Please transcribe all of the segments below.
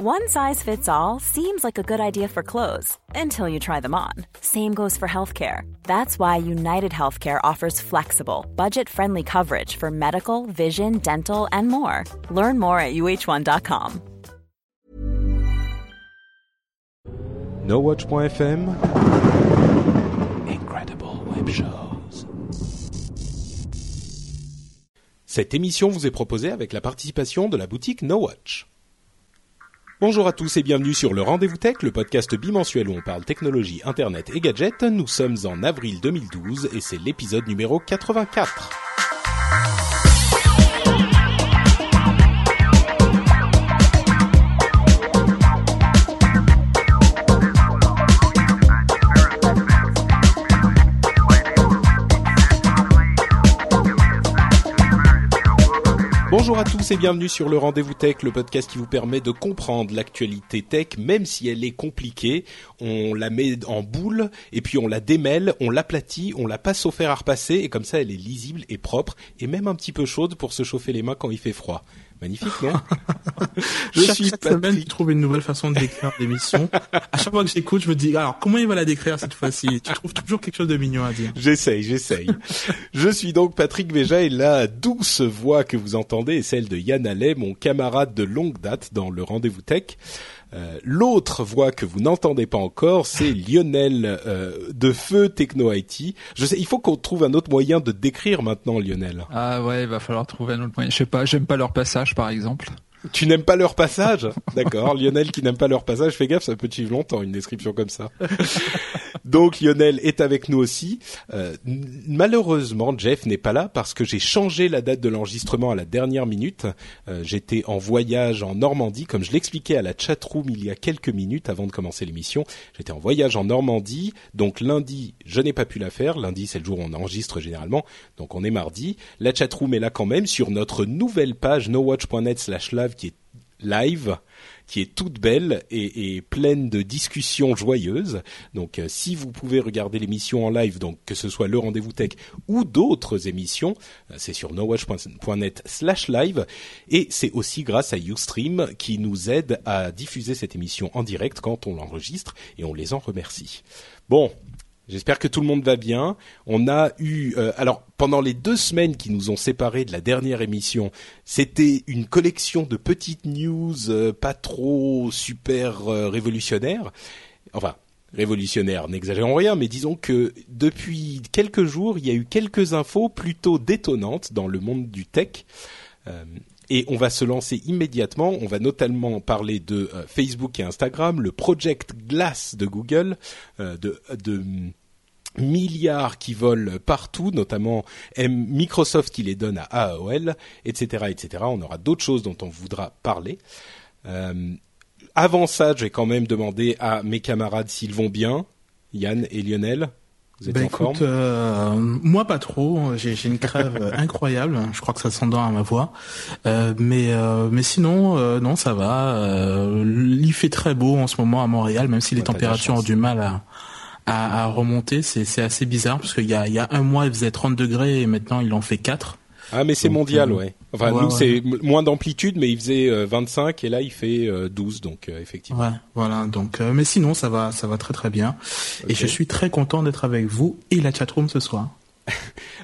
One size fits all seems like a good idea for clothes until you try them on. Same goes for healthcare. That's why United Healthcare offers flexible, budget friendly coverage for medical, vision, dental, and more. Learn more at uh1.com. NoWatch.fm Incredible Web Shows. Cette émission vous est proposée avec la participation de la boutique NoWatch. Bonjour à tous et bienvenue sur le Rendez-vous Tech, le podcast bimensuel où on parle technologie, internet et gadgets. Nous sommes en avril 2012 et c'est l'épisode numéro 84. Bonjour à tous et bienvenue sur le Rendez-vous Tech, le podcast qui vous permet de comprendre l'actualité tech, même si elle est compliquée. On la met en boule et puis on la démêle, on l'aplatit, on la passe au fer à repasser et comme ça elle est lisible et propre et même un petit peu chaude pour se chauffer les mains quand il fait froid. Magnifique, non Je chaque, suis chaque semaine, je trouve une nouvelle façon de décrire l'émission. à chaque fois que j'écoute, je me dis alors comment il va la décrire cette fois-ci? Tu trouves toujours quelque chose de mignon à dire. J'essaye, j'essaye. je suis donc Patrick Béja et la douce voix que vous entendez est celle de Yann Allais, mon camarade de longue date dans le Rendez-vous Tech. Euh, L'autre voix que vous n'entendez pas encore, c'est Lionel euh, de Feu Techno IT. Je sais, il faut qu'on trouve un autre moyen de décrire maintenant Lionel. Ah ouais, il va falloir trouver un autre moyen. Je sais pas, j'aime pas leur passage par exemple. Tu n'aimes pas leur passage? D'accord. Lionel qui n'aime pas leur passage, fais gaffe, ça peut suivre longtemps une description comme ça. Donc Lionel est avec nous aussi. Euh, malheureusement, Jeff n'est pas là parce que j'ai changé la date de l'enregistrement à la dernière minute. Euh, J'étais en voyage en Normandie, comme je l'expliquais à la chatroom il y a quelques minutes avant de commencer l'émission. J'étais en voyage en Normandie, donc lundi, je n'ai pas pu la faire. Lundi, c'est le jour où on enregistre généralement, donc on est mardi. La chatroom est là quand même sur notre nouvelle page qui est live qui est toute belle et, pleine de discussions joyeuses. Donc, euh, si vous pouvez regarder l'émission en live, donc que ce soit le rendez-vous tech ou d'autres émissions, euh, c'est sur nowatch.net/live et c'est aussi grâce à YouStream qui nous aide à diffuser cette émission en direct quand on l'enregistre et on les en remercie. Bon, J'espère que tout le monde va bien. On a eu, euh, alors pendant les deux semaines qui nous ont séparés de la dernière émission, c'était une collection de petites news euh, pas trop super euh, révolutionnaires. Enfin, révolutionnaires, n'exagérons rien, mais disons que depuis quelques jours, il y a eu quelques infos plutôt détonnantes dans le monde du tech. Et on va se lancer immédiatement. On va notamment parler de Facebook et Instagram, le Project Glass de Google, de, de milliards qui volent partout, notamment Microsoft qui les donne à AOL, etc., etc. On aura d'autres choses dont on voudra parler. Euh, avant ça, je vais quand même demander à mes camarades s'ils vont bien, Yann et Lionel. Vous êtes ben en écoute, forme euh, moi pas trop. J'ai une crève incroyable. Je crois que ça s'entend à ma voix. Euh, mais euh, mais sinon, euh, non, ça va. Euh, il fait très beau en ce moment à Montréal, même si les températures ont du mal à à, à remonter. C'est c'est assez bizarre parce qu'il y a il y a un mois il faisait 30 degrés et maintenant il en fait 4. Ah, mais c'est mondial, euh, ouais. Enfin, ouais, nous, ouais. c'est moins d'amplitude, mais il faisait euh, 25 et là, il fait euh, 12, donc euh, effectivement. Ouais, voilà. Donc, euh, mais sinon, ça va, ça va très très bien. Et je suis très content d'être avec vous et la chatroom ce soir.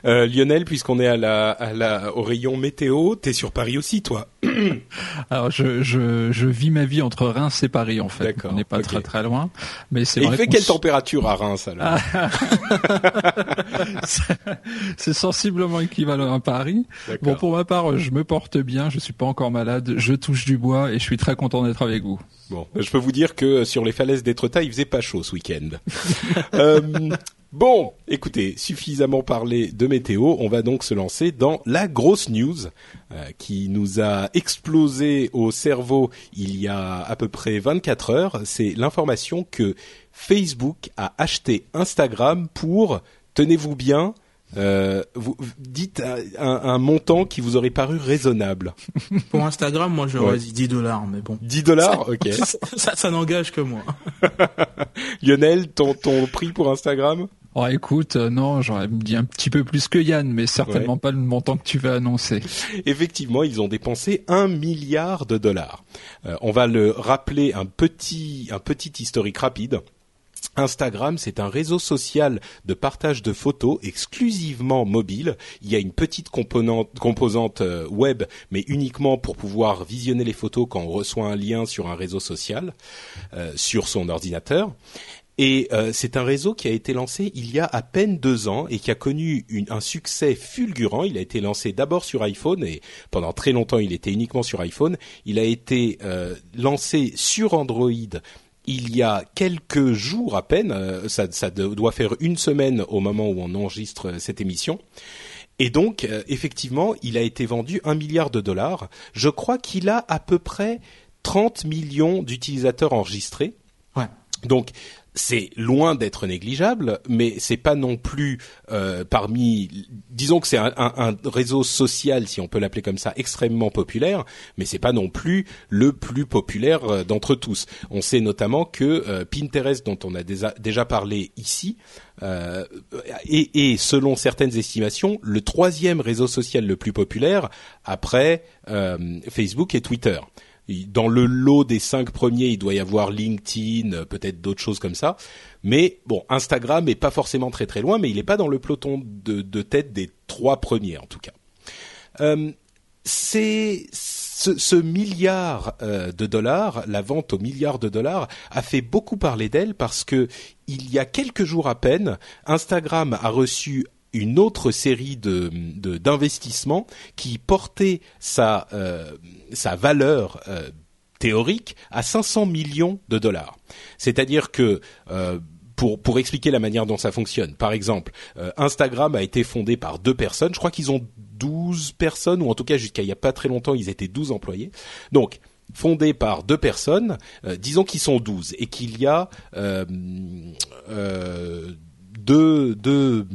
Euh, Lionel, puisqu'on est à la, à la, au rayon météo, t'es sur Paris aussi, toi Alors je, je, je vis ma vie entre Reims et Paris en fait. On n'est pas très très loin, mais c'est Et il fait quelle température à Reims, alors c'est sensiblement équivalent à Paris. Bon pour ma part, je me porte bien, je suis pas encore malade, je touche du bois et je suis très content d'être avec vous. Bon, je peux vous dire que sur les falaises d'Étretat, il faisait pas chaud ce week-end. Euh, bon, écoutez, suffisamment parlé de météo, on va donc se lancer dans la grosse news euh, qui nous a explosé au cerveau il y a à peu près 24 heures. C'est l'information que Facebook a acheté Instagram pour, tenez-vous bien, euh, vous, dites un, un montant qui vous aurait paru raisonnable. Pour Instagram, moi j'aurais Ouais. dit 10 dollars, mais bon. 10 dollars, ok. ça, ça, ça n'engage que moi. Lionel, ton, ton prix pour Instagram? Oh, écoute, euh, non, j'aurais dit un petit peu plus que Yann, mais certainement pas le montant que tu vas annoncer. Effectivement, ils ont dépensé un milliard de dollars. Euh, on va le rappeler un petit, un petit historique rapide. Instagram, c'est un réseau social de partage de photos exclusivement mobile. Il y a une petite composante euh, web, mais uniquement pour pouvoir visionner les photos quand on reçoit un lien sur un réseau social euh, sur son ordinateur. Et euh, c'est un réseau qui a été lancé il y a à peine deux ans et qui a connu un succès fulgurant. Il a été lancé d'abord sur iPhone et pendant très longtemps il était uniquement sur iPhone. Il a été lancé sur Android il y a quelques jours à peine, euh, ça, ça, doit faire une semaine au moment où on enregistre cette émission. Et donc, euh, effectivement, il a été vendu un milliard de dollars. Je crois qu'il a à peu près 30 millions d'utilisateurs enregistrés. Ouais. Donc, c'est loin d'être négligeable, mais c'est pas non plus euh, parmi. Disons que c'est un, réseau social, si on peut l'appeler comme ça, extrêmement populaire, mais c'est pas non plus le plus populaire euh, d'entre tous. On sait notamment que euh, Pinterest, dont on a déjà, parlé ici, euh, est, est, selon certaines estimations, le troisième réseau social le plus populaire après Facebook et Twitter dans le lot des cinq premiers, il doit y avoir LinkedIn, euh, peut-être d'autres choses comme ça. Mais bon, Instagram est pas forcément très très loin, mais il n'est pas dans le peloton de, tête des trois premiers en tout cas. Euh, c'est ce, ce, milliard euh, de dollars, la vente au milliard de dollars, a fait beaucoup parler d'elle parce que il y a quelques jours à peine, Instagram a reçu une autre série de d'investissements qui portait sa euh, sa valeur euh, théorique à 500 millions de dollars. C'est-à-dire que euh, pour, pour expliquer la manière dont ça fonctionne. Par exemple, Instagram a été fondé par deux personnes. Je crois qu'ils ont 12 personnes, ou en tout cas jusqu'à il y a pas très longtemps, ils étaient 12 employés. Donc, fondé par deux personnes, disons qu'ils sont 12, et qu'il y a deux, deux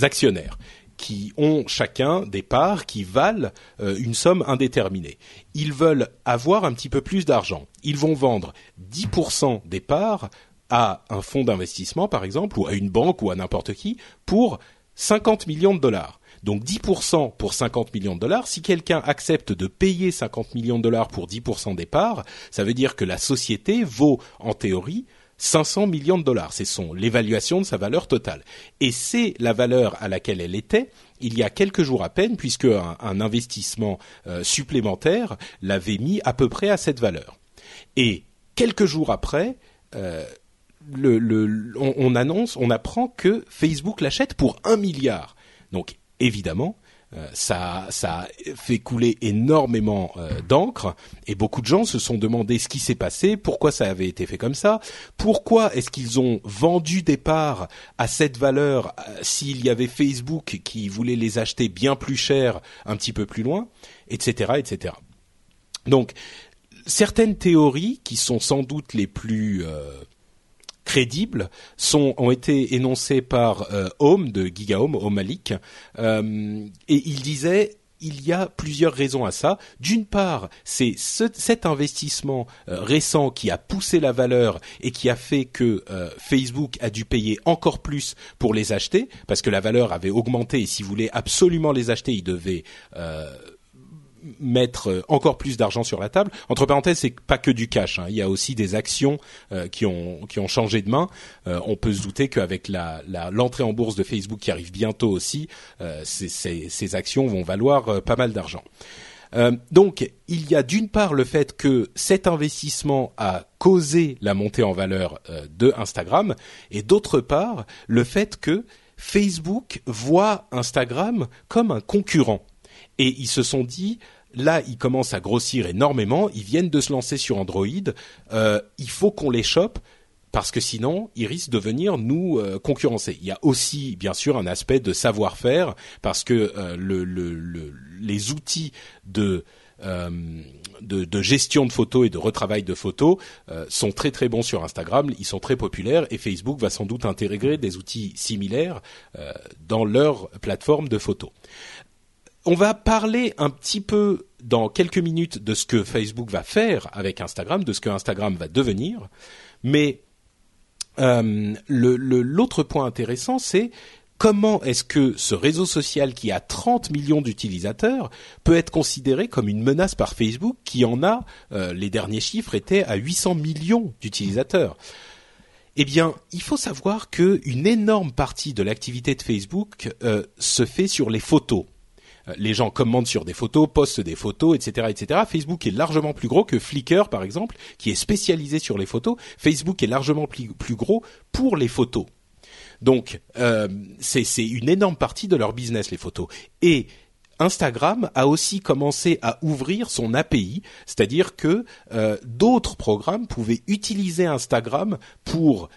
actionnaires qui ont chacun des parts qui valent euh, une somme indéterminée. Ils veulent avoir un petit peu plus d'argent. Ils vont vendre 10% des parts à un fonds d'investissement, par exemple, ou à une banque ou à n'importe qui, pour 50 millions de dollars. Donc 10% pour 50 millions de dollars, si quelqu'un accepte de payer 50 millions de dollars pour 10% des parts, ça veut dire que la société vaut, en théorie, 500 millions de dollars. C'est son l'évaluation de sa valeur totale. Et c'est la valeur à laquelle elle était il y a quelques jours à peine, puisque un, investissement euh, supplémentaire l'avait mis à peu près à cette valeur. Et quelques jours après, euh, on, annonce, on apprend que Facebook l'achète pour un milliard. Donc évidemment, euh, ça, ça fait couler énormément euh, d'encre et beaucoup de gens se sont demandé ce qui s'est passé, pourquoi ça avait été fait comme ça, pourquoi est-ce qu'ils ont vendu des parts à cette valeur euh, s'il y avait Facebook qui voulait les acheter bien plus cher un petit peu plus loin, etc., etc. Donc certaines théories qui sont sans doute les plus crédibles sont ont été énoncés par euh, Home de GigaHome, Home Malik, euh, et il disait il y a plusieurs raisons à ça. D'une part, c'est ce, cet investissement euh, récent qui a poussé la valeur et qui a fait que euh, Facebook a dû payer encore plus pour les acheter parce que la valeur avait augmenté et s'il voulait absolument les acheter, il devait mettre euh, encore plus d'argent sur la table. Entre parenthèses, c'est pas que du cash. Hein. Il y a aussi des actions euh, qui ont changé de main. Euh, on peut se douter qu'avec l'entrée en bourse de Facebook qui arrive bientôt aussi, ces, actions vont valoir pas mal d'argent. donc, il y a d'une part le fait que cet investissement a causé la montée en valeur de Instagram, et d'autre part le fait que Facebook voit Instagram comme un concurrent et ils se sont dit là ils commencent à grossir énormément, ils viennent de se lancer sur Android, euh, il faut qu'on les chope parce que sinon ils risquent de venir nous euh, concurrencer. Il y a aussi bien sûr un aspect de savoir-faire parce que euh, le, le, les outils de, de, de gestion de photos et de retravail de photos sont très très bons sur Instagram, ils sont très populaires et Facebook va sans doute intégrer des outils similaires dans leur plateforme de photos. On va parler un petit peu dans quelques minutes de ce que Facebook va faire avec Instagram, de ce que Instagram va devenir, mais euh, l'autre point intéressant, c'est comment est-ce que ce réseau social qui a 30 millions d'utilisateurs peut être considéré comme une menace par Facebook qui en a, euh, les derniers chiffres étaient à 800 millions d'utilisateurs. Eh bien, il faut savoir qu'une énorme partie de l'activité de Facebook euh, se fait sur les photos. Euh, les gens commentent sur des photos, postent des photos, etc., etc. Facebook est largement plus gros que Flickr, par exemple, qui est spécialisé sur les photos. Facebook est largement plus, gros pour les photos. Donc, euh, c'est une énorme partie de leur business, les photos. Et Instagram a aussi commencé à ouvrir son API, c'est-à-dire que euh, d'autres programmes pouvaient utiliser Instagram pour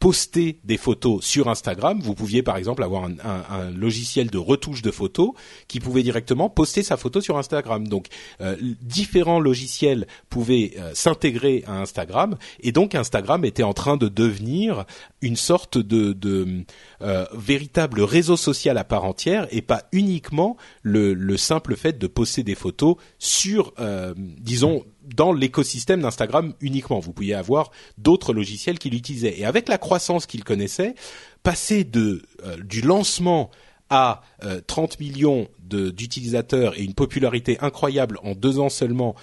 poster des photos sur Instagram. Vous pouviez par exemple avoir un, logiciel de retouche de photos qui pouvait directement poster sa photo sur Instagram. Donc euh, différents logiciels pouvaient euh, s'intégrer à Instagram et donc Instagram était en train de devenir une sorte de, euh, véritable réseau social à part entière et pas uniquement le simple fait de poster des photos sur, disons, dans l'écosystème d'Instagram uniquement. Vous pouviez avoir d'autres logiciels qui l'utilisaient. Et avec la croissance qu'il connaissait, passer de euh, du lancement à 30 euh, millions d'utilisateurs et une popularité incroyable en deux ans seulement.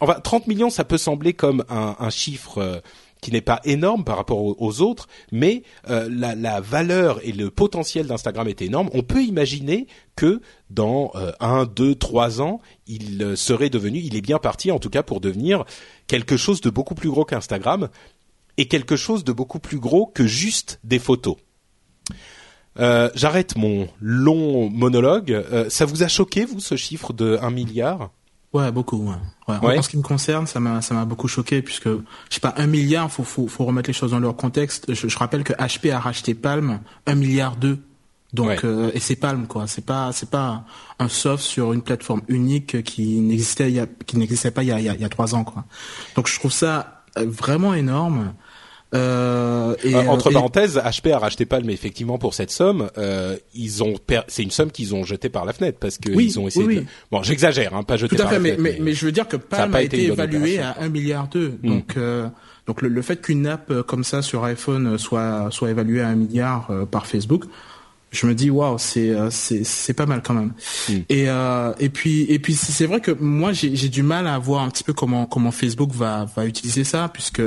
Enfin, 30 millions, ça peut sembler comme un, chiffre euh, qui n'est pas énorme par rapport aux, autres, mais euh, la, valeur et le potentiel d'Instagram est énorme. On peut imaginer que dans euh, un, deux, trois ans, il euh, serait devenu, il est bien parti en tout cas pour devenir quelque chose de beaucoup plus gros qu'Instagram et quelque chose de beaucoup plus gros que juste des photos. J'arrête mon long monologue. ça vous a choqué, vous, ce chiffre de 1 milliard? Ouais, beaucoup. Ouais. Ouais. En ce qui me concerne, ça m'a ça m'a beaucoup choqué puisque je sais pas un milliard, faut faut faut remettre les choses dans leur contexte. Je, je rappelle que HP a racheté Palm un milliard deux. Donc euh, et c'est Palm quoi. C'est pas c'est pas un soft sur une plateforme unique qui n'existait il y a, qui n'existait pas il y a, il y a trois ans quoi. Donc je trouve ça euh, vraiment énorme. Euh, et, euh, entre parenthèses, HP a racheté Palm effectivement pour cette somme. Euh, ils ont, c'est une somme qu'ils ont jetée par la fenêtre parce qu'ils oui, ont essayé. De... Bon, j'exagère, hein, pas jeté Tout à fait, mais, mais, mais, je veux dire que Palm a, été, évalué à 1 milliard d'euros. Hmm. Donc, euh, donc le, le fait qu'une app comme ça sur iPhone soit soit évaluée à 1 milliard par Facebook, je me dis waouh c'est euh, c'est c'est pas mal quand même. Mm. et euh, et puis et puis c'est vrai que moi j'ai j'ai du mal à voir un petit peu comment comment Facebook va va utiliser ça puisque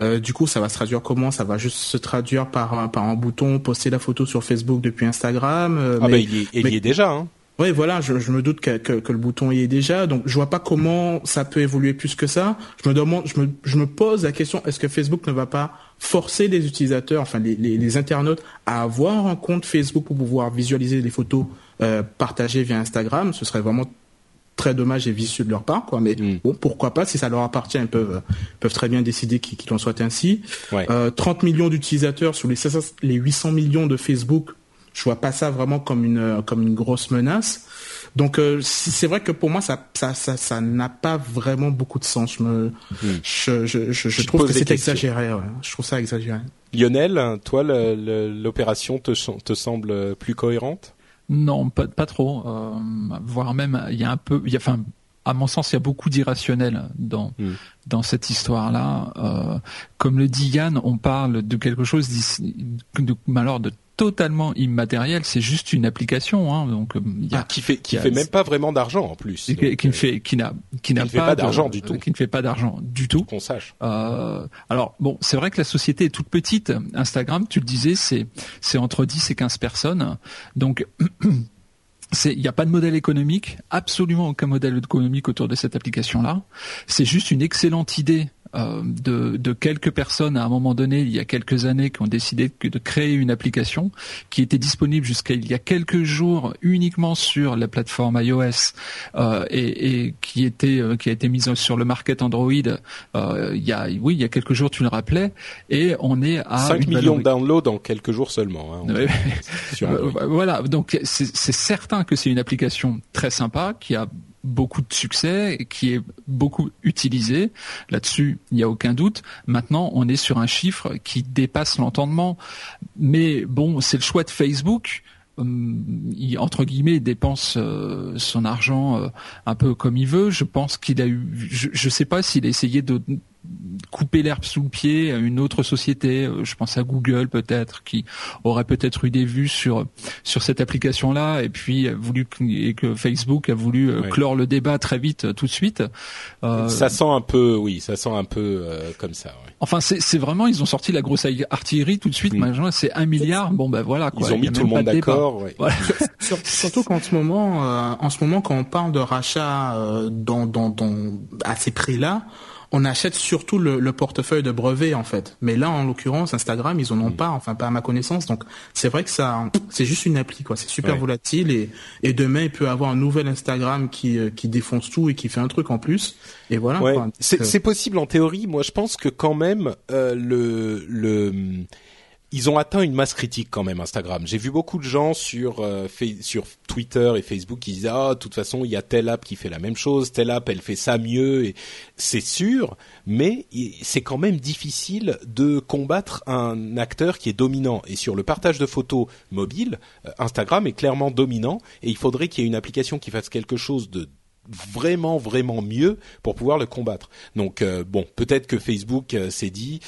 euh, du coup ça va se traduire comment? Ça va juste se traduire par par un bouton poster la photo sur Facebook depuis Instagram euh, ah mais, bah il y est, déjà hein oui, voilà, je, je me doute que, que, que, le bouton y est déjà, donc je vois pas comment ça peut évoluer plus que ça. Je me demande, je me, je me pose la question est-ce que Facebook ne va pas forcer les utilisateurs, enfin les, les, les internautes, à avoir un compte Facebook pour pouvoir visualiser les photos euh, partagées via Instagram? Ce serait vraiment très dommage et vicieux de leur part, quoi. Mais mm. bon, pourquoi pas Si ça leur appartient, ils peuvent peuvent très bien décider qu'il en soit ainsi. Ouais. Euh, 30 millions d'utilisateurs sur les, les 800 millions de Facebook je vois pas ça vraiment comme une comme une grosse menace. Donc euh, c'est vrai que pour moi ça ça ça ça n'a pas vraiment beaucoup de sens. Je me hmm. je, je, je, trouve que c'est exagéré. Ouais. Je trouve ça exagéré. Lionel, toi l'opération te te semble plus cohérente? Non, pas pas trop. Euh, voire même il y a un peu il y a enfin à mon sens, il y a beaucoup d'irrationnel dans hmm. dans cette histoire-là. Euh, comme le dit Yann, on parle de quelque chose de, alors de totalement immatériel, c'est juste une application. Hein, donc euh, y a, ah, qui fait qui fait même pas vraiment d'argent en plus. Qui, qui ne fait qui n'a qui n'a pas, d'argent du tout. Qui ne fait pas d'argent du tout. Qu'on sache. Euh, alors bon, c'est vrai que la société est toute petite. Instagram, tu le disais, c'est c'est entre 10 et 15 personnes. Donc il n'y a pas de modèle économique, absolument aucun modèle économique autour de cette application-là. C'est juste une excellente idée euh, de, de, quelques personnes à un moment donné, il y a quelques années, qui ont décidé de créer une application qui était disponible jusqu'à il y a quelques jours uniquement sur la plateforme iOS euh, et, et, qui était euh, qui a été mise sur le market Android. Euh, il y a oui, il y a quelques jours, tu le rappelais, et on est à 5 millions de downloads en quelques jours seulement. Hein, voilà, donc c'est certain que c'est une application très sympa qui a beaucoup de succès, qui est beaucoup utilisé. Là-dessus, il n'y a aucun doute. Maintenant, on est sur un chiffre qui dépasse l'entendement. Mais bon, c'est le choix de Facebook. Hum, il, entre guillemets, dépense euh, son argent euh, un peu comme il veut. Je pense qu'il a eu, je ne sais pas s'il a essayé de couper l'herbe sous le pied à une autre société. Euh, je pense à Google peut-être qui aurait peut-être eu des vues sur sur cette application-là et puis voulu et que Facebook a voulu clore le débat très vite tout de suite. ça sent un peu, oui, ça sent un peu comme ça. Enfin, c'est vraiment ils ont sorti la grosse artillerie tout de suite. Mm. C'est un milliard. Bon ben voilà. Quoi. Ils ont mis tout le monde d'accord. Surtout qu'en ce moment, en ce moment, quand on parle de rachat dans, dans, dans à ces prix-là, on achète surtout le, portefeuille de brevets en fait. Mais là, en l'occurrence, Instagram, ils en ont pas, enfin pas à ma connaissance. Donc c'est vrai que ça, c'est juste une appli quoi. C'est super volatile et, et demain il peut avoir un nouvel Instagram qui euh, qui défonce tout et qui fait un truc en plus. Et voilà. C'est possible en théorie. Moi, je pense que quand même euh, le le ils ont atteint une masse critique quand même Instagram. J'ai vu beaucoup de gens sur euh, sur Twitter et Facebook qui disaient ah de toute façon il y a telle app qui fait la même chose, telle app elle fait ça mieux et c'est sûr, mais c'est quand même difficile de combattre un acteur qui est dominant et sur le partage de photos mobile, euh, Instagram est clairement dominant et il faudrait qu'il y ait une application qui fasse quelque chose de vraiment vraiment mieux pour pouvoir le combattre. Donc euh, bon, peut-être que Facebook s'est dit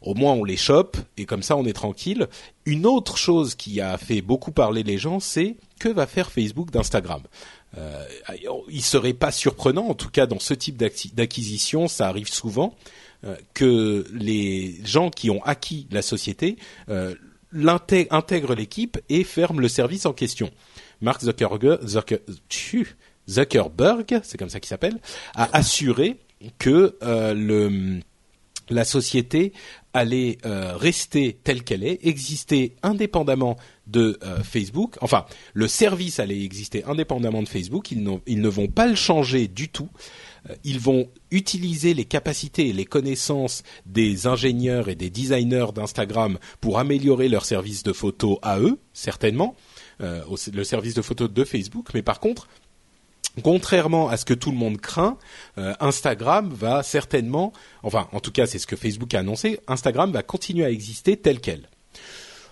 au moins on les chope et comme ça on est tranquille. Une autre chose qui a fait beaucoup parler les gens, c'est que va faire Facebook d'Instagram euh, Il serait pas surprenant, en tout cas dans ce type d'acquisition, ça arrive souvent, euh, que les gens qui ont acquis la société euh, intègrent l'équipe et ferment le service en question. Mark Zuckerberg, Zuckerberg c'est comme ça qu'il s'appelle, a assuré que euh, le la société allait euh, rester telle qu'elle est, exister indépendamment de euh, Facebook. Enfin, le service allait exister indépendamment de Facebook. Ils, ne vont pas le changer du tout. Euh, ils vont utiliser les capacités et les connaissances des ingénieurs et des designers d'Instagram pour améliorer leur service de photo à eux, certainement, le service de photo de Facebook. Mais par contre, contrairement à ce que tout le monde craint, euh, Instagram va certainement, enfin en tout cas c'est ce que Facebook a annoncé, Instagram va continuer à exister tel quel.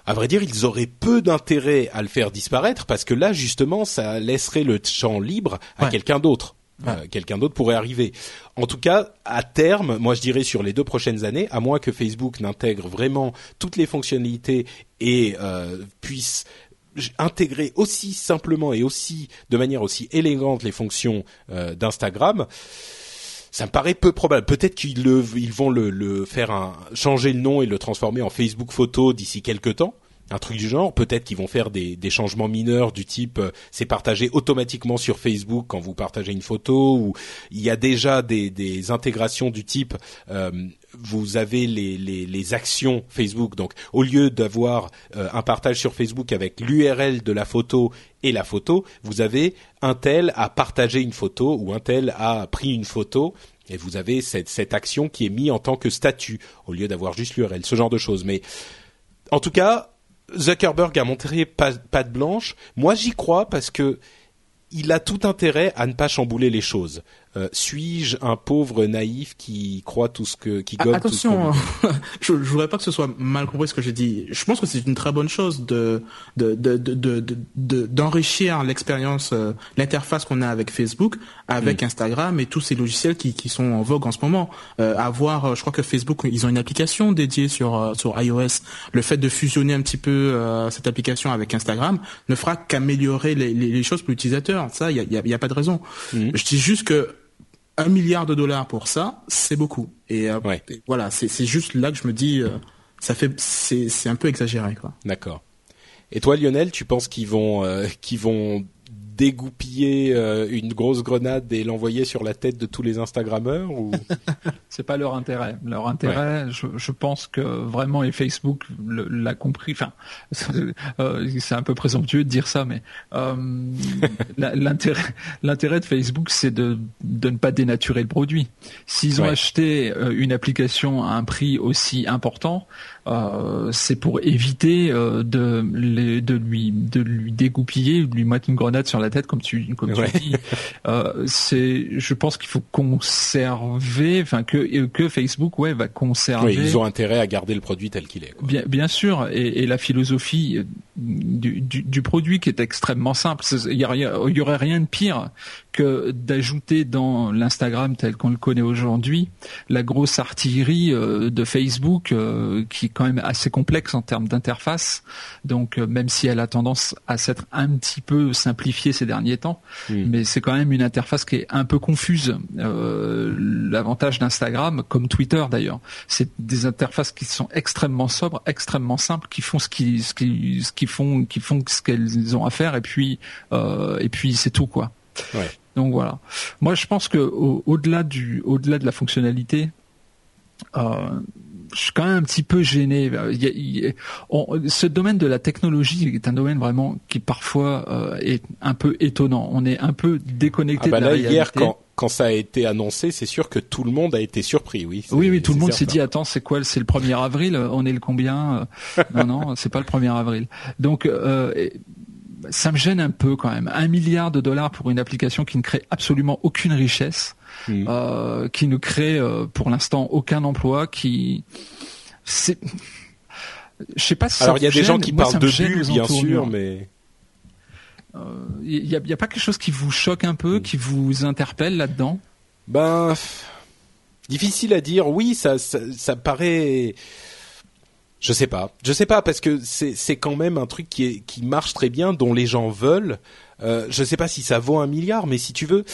À vrai dire, ils auraient peu d'intérêt à le faire disparaître parce que là justement ça laisserait le champ libre à quelqu'un d'autre. Euh, quelqu'un d'autre pourrait arriver. En tout cas, à terme, moi je dirais sur les deux prochaines années, à moins que Facebook n'intègre vraiment toutes les fonctionnalités et euh, puisse intégrer aussi simplement et aussi de manière aussi élégante les fonctions euh, d'Instagram, ça me paraît peu probable. Peut-être qu'ils ils vont le, faire changer le nom et le transformer en Facebook Photo d'ici quelques temps un truc du genre. Peut-être qu'ils vont faire des, des, changements mineurs du type euh, c'est partagé automatiquement sur Facebook quand vous partagez une photo ou il y a déjà des, des intégrations du type euh, vous avez les, les, les, actions Facebook. Donc au lieu d'avoir euh, un partage sur Facebook avec l'URL de la photo et la photo, vous avez un tel a partagé une photo ou un tel a pris une photo et vous avez cette, cette action qui est mise en tant que statut au lieu d'avoir juste l'URL, ce genre de choses. Mais en tout cas, Zuckerberg a montré patte blanche. Moi, j'y crois parce que il a tout intérêt à ne pas chambouler les choses. Euh, suis-je un pauvre naïf qui croit tout ce que qui gobe Attention, tout ce je, je voudrais pas que ce soit mal compris ce que j'ai dit. Je pense que c'est une très bonne chose de d'enrichir l'expérience, euh, l'interface qu'on a avec Facebook, avec mm. Instagram et tous ces logiciels qui, qui sont en vogue en ce moment. Euh, avoir, je crois que Facebook, ils ont une application dédiée sur sur iOS. Le fait de fusionner un petit peu cette application avec Instagram ne fera qu'améliorer les, les, choses pour l'utilisateur. Ça, il y a, y a pas de raison. Mm. Je dis juste que un milliard de dollars pour ça, c'est beaucoup. Et, euh, voilà, c'est juste là que je me dis, euh, ça fait, c'est un peu exagéré, quoi. D'accord. Et toi, Lionel, tu penses qu'ils vont, euh, qu'ils vont dégoupiller euh, une grosse grenade et l'envoyer sur la tête de tous les Instagrammeurs ou? C'est pas leur intérêt. Leur intérêt, je, je, pense que vraiment et Facebook l'a compris. Enfin, euh, c'est un peu présomptueux de dire ça, mais euh, l'intérêt, l'intérêt de Facebook, c'est de, de ne pas dénaturer le produit. S'ils ont acheté une application à un prix aussi important, euh, c'est pour éviter euh, de, de lui de lui dégoupiller, de lui mettre une grenade sur la tête comme tu comme tu dis. Euh, c'est, je pense qu'il faut conserver, enfin que que Facebook ouais va conserver. ils ont intérêt à garder le produit tel qu'il est. Bien bien sûr et, et la philosophie du, du, du, produit qui est extrêmement simple. Il y, il y aurait rien de pire que d'ajouter dans l'Instagram tel qu'on le connaît aujourd'hui la grosse artillerie euh, de Facebook euh, qui est quand même assez complexe en termes d'interface. Donc euh, même si elle a tendance à s'être un petit peu simplifiée ces derniers temps, mais c'est quand même une interface qui est un peu confuse. L'avantage d'Instagram, comme Twitter d'ailleurs, c'est des interfaces qui sont extrêmement sobres, extrêmement simples, qui font ce qui ce qui ce qu'ils font qui font ce qu'elles ont à faire et puis et puis c'est tout quoi. Ouais. Donc voilà. Moi, je pense que au- au-delà du, au-delà de la fonctionnalité, euh, je suis quand même un petit peu gêné. Il y a- il y a- on- ce domaine de la technologie est un domaine vraiment qui parfois euh, est un peu étonnant. On est un peu déconnecté Ah bah de la là réalité. hier quand quand ça a été annoncé, c'est sûr que tout le monde a été surpris, oui. c'est- Oui, oui, tout le monde s'est dit attends, c'est quoi C'est le 1er avril? On est le combien? Euh, Non, non, c'est pas le 1er avril. Donc euh, ça me gêne un peu quand même. Un milliard de dollars pour une application qui ne crée absolument aucune richesse, Mhm. euh, qui ne crée euh, pour l'instant aucun emploi, qui c'est je sais pas si ça Alors il y a des gens qui Moi, parlent de gêne bulles, bien sûr, mais Il y a, il y a pas quelque chose qui vous choque un peu, qui vous interpelle là-dedans? Ben, difficile à dire. Oui, ça, ça, ça paraît. Je sais pas. Je sais pas parce que c'est c'est quand même un truc qui est qui marche très bien, dont les gens veulent. Euh, je sais pas si ça vaut un milliard, mais si tu veux.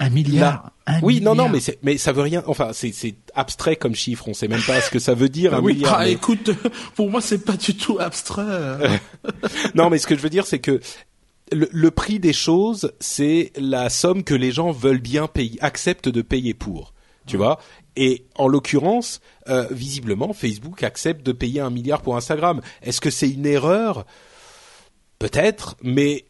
Un milliard. un Oui, non, non, mais c'est mais ça veut rien. Enfin, c'est c'est abstrait comme chiffre. On sait même pas ce que ça veut dire un oui, milliard. ah, mais- écoute, pour moi c'est pas du tout abstrait. non, mais ce que je veux dire, c'est que le, le prix des choses, c'est la somme que les gens veulent bien payer, acceptent de payer pour. Tu vois? Et en l'occurrence, euh, visiblement, Facebook accepte de payer un milliard pour Instagram. Est-ce que c'est une erreur? Peut-être, mais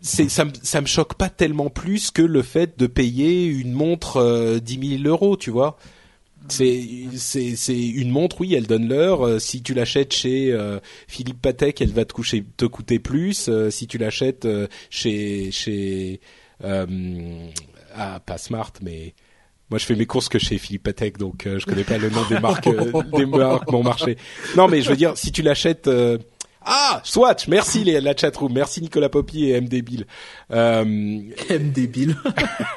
ça, me- ça me choque pas tellement plus que le fait de payer une montre euh, 10 000 euros, tu vois. C'est une montre, oui, elle donne l'heure. Euh, si tu l'achètes chez euh, Philippe Patek, elle va te coûter plus. Euh, si tu l'achètes euh, chez chez euh, ah pas Smart, mais moi je fais mes courses que chez Philippe Patek, donc euh, je connais pas le nom des marques euh, des marques bon marché. Non, mais je veux dire, si tu l'achètes euh, ah, Swatch, merci les, la chatroom, merci Nicolas Poppy et MD Bill. Euh, M débile.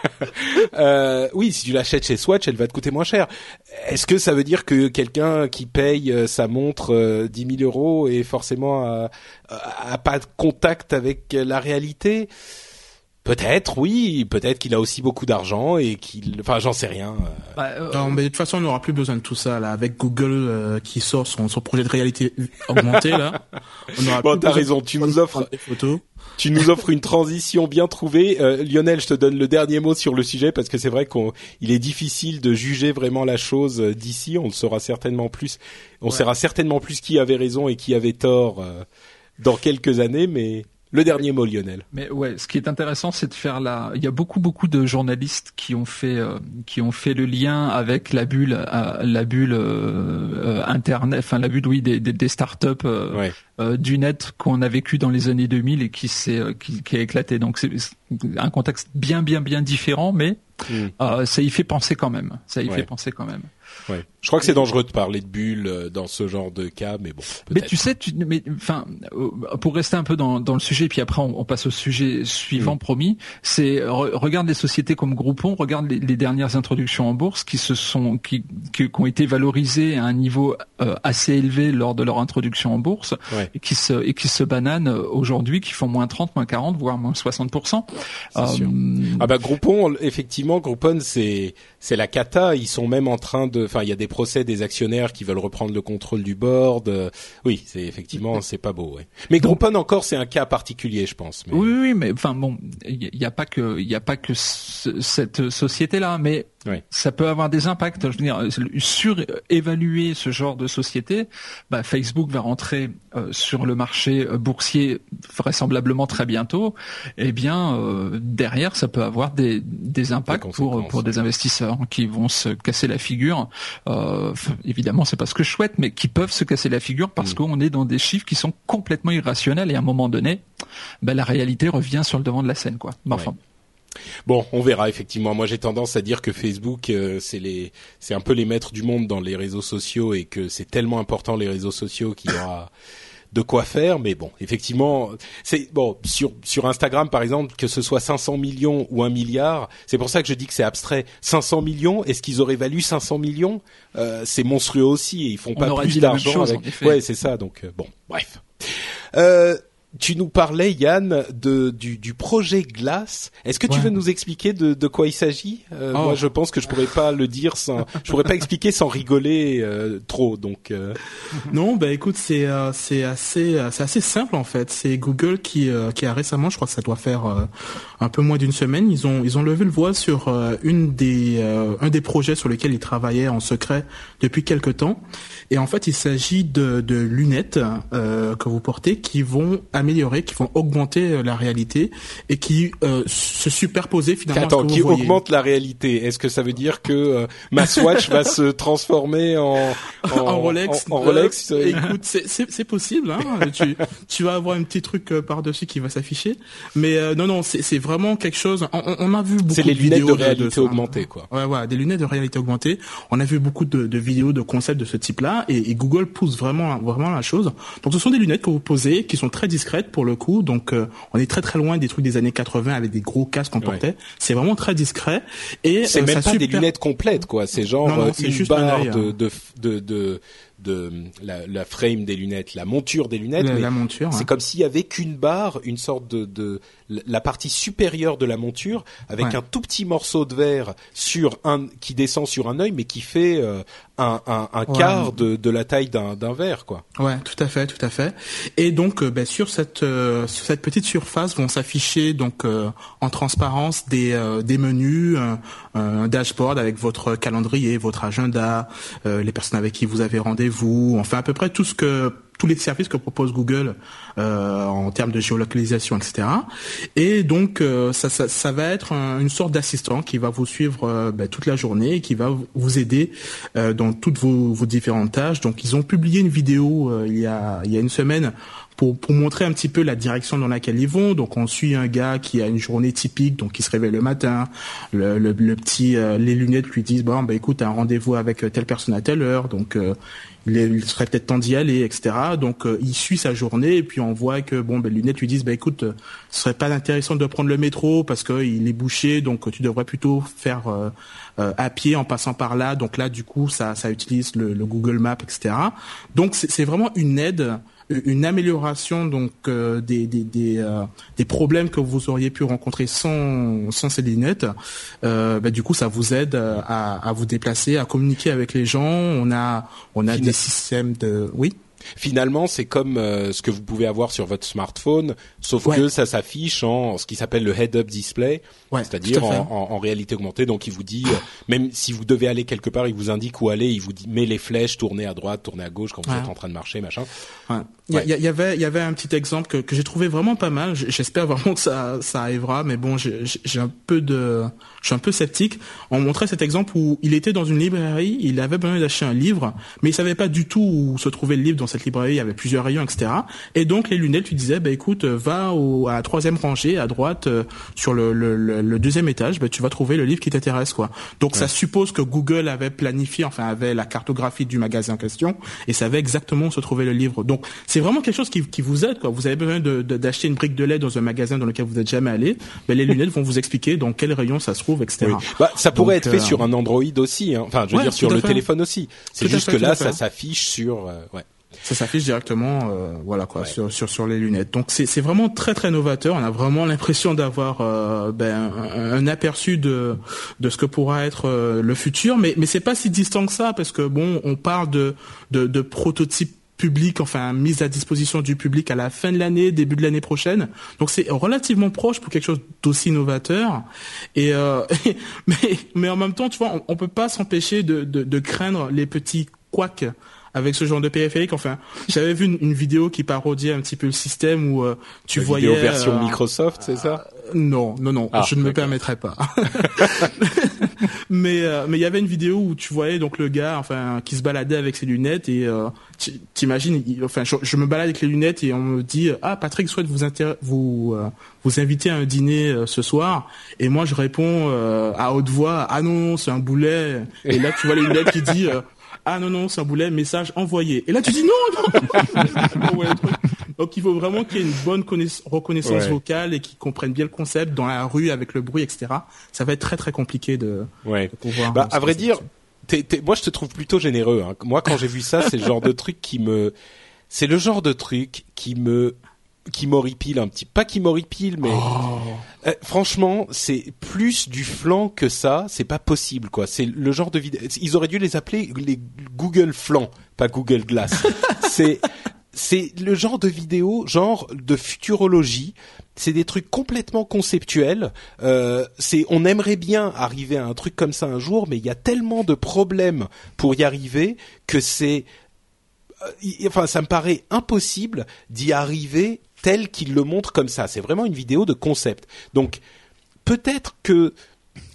euh, oui, si tu l'achètes chez Swatch, elle va te coûter moins cher. Est-ce que ça veut dire que quelqu'un qui paye euh, sa montre euh, 10 000 euros est forcément à, à- à pas de contact avec la réalité? Peut-être, oui. Peut-être qu'il a aussi beaucoup d'argent et qu'il, enfin, j'en sais rien. euh. Bah, euh, Non, mais de toute façon, on n'aura plus besoin de tout ça là. Avec Google euh, qui sort son, son projet de réalité augmentée là, on aura Bon, plus t'as besoin raison. de Tu nous offres, des photos. tu nous offres une transition bien trouvée. Euh, Lionel, je te donne le dernier mot sur le sujet parce que c'est vrai qu'on, il est difficile de juger vraiment la chose euh, d'ici. On le saura certainement plus. On saura certainement plus qui avait raison et qui avait tort euh, dans quelques années. Mais le dernier mot, Lionel. Mais ouais, ce qui est intéressant, c'est de faire la. Il y a beaucoup beaucoup de journalistes qui ont fait euh, qui ont fait le lien avec la bulle, euh, la bulle euh, internet, enfin la bulle oui des des, des startups Ouais. du net qu'on a vécu dans les années 2000 et qui s'est euh, qui, qui a éclaté. Donc c'est un contexte bien bien bien différent, mais Mm. euh, ça y fait penser quand même. Ça y Ouais. fait penser quand même. Ouais. Je crois que c'est dangereux de parler de bulles euh, dans ce genre de cas, mais bon. Mais tu sais, tu, mais enfin, euh, pour rester un peu dans, dans le sujet, puis après on, on passe au sujet suivant, Mm. promis. C'est re- regarde les sociétés comme Groupon, regarde les, les dernières introductions en bourse qui se sont qui, qui, qui ont été valorisées à un niveau euh, assez élevé lors de leur introduction en bourse Ouais. et qui se et qui se bananent aujourd'hui, qui font moins 30, moins 40, voire moins 60 C'est sûr. Ah bah Groupon, effectivement, Groupon c'est c'est la cata. Ils sont même en train de, enfin, il y a des procès des actionnaires qui veulent reprendre le contrôle du board. Euh, Oui, c'est effectivement c'est pas beau. Ouais. Mais Groupon encore c'est un cas particulier, je pense. Mais... Oui, oui, mais enfin bon, il n'y a pas que il y a pas que ce- cette société-là, mais Ouais. ça peut avoir des impacts. Je veux dire, surévaluer ce genre de société, bah, Facebook va rentrer euh, sur le marché euh, boursier vraisemblablement très bientôt. Eh bien, euh, derrière, ça peut avoir des, des impacts pour pour des investisseurs qui vont se casser la figure. Euh, évidemment, c'est pas ce que je souhaite, mais qui peuvent se casser la figure parce Mm. qu'on est dans des chiffres qui sont complètement irrationnels et à un moment donné, ben, la réalité revient sur le devant de la scène, quoi. Enfin, Bon, on verra effectivement. Moi, j'ai tendance à dire que Facebook, euh, c'est les, c'est un peu les maîtres du monde dans les réseaux sociaux et que c'est tellement important les réseaux sociaux qu'il y aura de quoi faire. Mais bon, effectivement, c'est bon sur sur Instagram par exemple que ce soit 500 millions ou un milliard. C'est pour ça que je dis que c'est abstrait. 500 millions, est-ce qu'ils auraient valu 500 millions? Euh, C'est monstrueux aussi. Et ils font pas plus d'argent avec. Ouais, c'est ça. Donc euh, bon, bref. Euh, tu nous parlais, Yann, de, du, du projet Glace. Est-ce que tu veux nous expliquer de, de quoi il s'agit? Euh, Moi, oh. je pense que je pourrais pas le dire sans, je pourrais pas expliquer sans rigoler euh, trop. Donc euh. non, bah écoute, c'est c'est assez c'est assez simple en fait. C'est Google qui qui a récemment, je crois que ça doit faire un peu moins d'une semaine, ils ont ils ont levé le voile sur une des un des projets sur lesquels ils travaillaient en secret depuis quelque temps. Et en fait, il s'agit de, de lunettes que vous portez qui vont améliorer, qui vont augmenter euh, la réalité et qui euh, se superposer finalement. Attends, qui augmente la réalité. Est-ce que ça veut dire que euh, ma Swatch va se transformer en en, Rolex En, Rolex. écoute, c'est possible. Hein tu, tu vas avoir un petit truc par dessus qui va s'afficher. Mais non, non, c'est vraiment quelque chose. On, on a vu beaucoup. C'est les lunettes de réalité augmentée, quoi. Ouais, ouais, des lunettes de réalité augmentée. On a vu beaucoup de, de vidéos, de concepts de ce type-là, et, et Google pousse vraiment, vraiment la chose. Donc, ce sont des lunettes que vous posez, qui sont très discrètes pour le coup, donc euh, on est très très loin des trucs des années 80 avec des gros casques qu'on portait. C'est vraiment très discret et c'est euh, même pas des lunettes complètes quoi. C'est genre euh, une juste barre hein. de, de, de, de de la, la, frame des lunettes, la monture des lunettes. La, monture. C'est comme s'il y avait qu'une barre, une sorte de, de la partie supérieure de la monture avec un tout petit morceau de verre sur un qui descend sur un œil, mais qui fait euh, un, un, un quart de, de la taille d'un verre, quoi. Ouais, tout à fait, tout à fait. Et donc, euh, ben, sur cette euh, sur cette petite surface vont s'afficher donc en transparence des des menus, un dashboard avec votre calendrier, votre agenda, les personnes avec qui vous avez rendez-vous vous enfin à peu près tout ce que tous les services que propose Google euh, en termes de géolocalisation, etc. Et donc euh, ça, ça, ça, va être une sorte d'assistant qui va vous suivre euh, ben, toute la journée et qui va vous aider euh, dans toutes vos, vos, différentes tâches. Donc ils ont publié une vidéo euh, il y a il y a une semaine pour, pour montrer un petit peu la direction dans laquelle ils vont. Donc on suit un gars qui a une journée typique, donc qui se réveille le matin. Le, le, petit, euh, les lunettes lui disent bon bah écoute, un rendez-vous avec telle personne à telle heure, donc euh, il, serait peut-être temps d'y aller, etc. Donc euh, il suit sa journée et puis on voit que bon, ben, lunettes lui disent bah écoute, ce serait pas intéressant de prendre le métro parce qu'il est bouché, donc tu devrais plutôt faire à pied en passant par là. Donc là, du coup, ça, ça utilise le, le Google Maps, etc. Donc c'est vraiment une aide une amélioration donc euh, des des des, euh, des, problèmes que vous auriez pu rencontrer sans sans ces lunettes. Euh, bah, du coup, ça vous aide à, à vous déplacer, à communiquer avec les gens. On a on a des systèmes de oui? Finalement, c'est comme euh, ce que vous pouvez avoir sur votre smartphone, sauf que ça s'affiche en ce qui s'appelle le head-up display, c'est-à-dire en, en, réalité augmentée. Donc, il vous dit, euh, même si vous devez aller quelque part, il vous indique où aller, il vous dit, met les flèches, tournez à droite, tournez à gauche quand vous êtes en train de marcher, machin. Il y, y, avait, il y avait un petit exemple que, que j'ai trouvé vraiment pas mal. J'espère vraiment que ça, ça arrivera, mais bon, j'ai un peu de, je suis un peu sceptique. On montrait cet exemple où il était dans une librairie, il avait besoin d'acheter un livre, mais il savait pas du tout où se trouvait le livre dans cette librairie. Il y avait plusieurs rayons, etc. Et donc les lunettes lui disaient, bah écoute, va au, à la troisième rangée à droite euh, sur le, le, le, deuxième étage, bah, tu vas trouver le livre qui t'intéresse, quoi. Donc ça suppose que Google avait planifié, enfin avait la cartographie du magasin en question et savait exactement où se trouvait le livre. Donc c'est vraiment quelque chose qui, qui vous aide, quoi. Vous avez besoin d'acheter de, d'acheter une brique de lait dans un magasin dans lequel vous n'êtes jamais allé, bah, les lunettes vont vous expliquer dans quel rayon ça se trouve, etc. Bah, ça pourrait être fait euh, sur un Android aussi, hein. enfin je veux dire sur le téléphone aussi. C'est juste que là ça s'affiche sur, euh, ouais. Ça s'affiche directement, euh, voilà quoi, sur, sur sur les lunettes. Donc c'est c'est vraiment très très novateur. On a vraiment l'impression d'avoir euh, ben, un, aperçu de de ce que pourra être euh, le futur, mais mais c'est pas si distant que ça parce que bon, on parle de de, de prototypes publics, enfin mise à disposition du public à la fin de l'année, début de l'année prochaine. Donc c'est relativement proche pour quelque chose d'aussi novateur. Et euh, mais mais en même temps, tu vois, on, on peut pas s'empêcher de, de de craindre les petits couacs avec ce genre de périphérique. Enfin, j'avais vu une, vidéo qui parodiait un petit peu le système où euh, tu voyais vidéo version euh, Microsoft, c'est ça? Euh, Non, non, non, ah, je ne me permettrai pas. mais mais il y avait une vidéo où tu voyais donc le gars, enfin, qui se baladait avec ses lunettes et t'imagines, enfin, je, me balade avec les lunettes et on me dit ah Patrick souhaite vous vous vous inviter à un dîner ce soir et moi je réponds à haute voix ah non, non c'est un boulet et là tu vois les lunettes qui dit ah non non c'est un boulet message envoyé et là tu dis non non Donc il faut vraiment qu'il y ait une bonne reconnaissance vocale et qu'ils comprennent bien le concept dans la rue avec le bruit, etc. Ça va être très très compliqué de, ouais. pouvoir. Bah, à vrai dire, moi je te trouve plutôt généreux. Hein. Moi quand j'ai vu ça, c'est le genre de truc qui me, c'est le genre de truc qui me qui m'horripile un petit pas qui m'horripile mais oh. euh, franchement c'est plus du flanc que ça c'est pas possible quoi. C'est le genre de vidéo ils auraient dû les appeler les Google flanc pas Google Glass. C'est c'est le genre de vidéo genre de futurologie. C'est des trucs complètement conceptuels. Euh, c'est on aimerait bien arriver à un truc comme ça un jour mais il y a tellement de problèmes pour y arriver que c'est euh, enfin ça me paraît impossible d'y arriver tel qu'il le montre comme ça. C'est vraiment une vidéo de concept. Donc peut-être que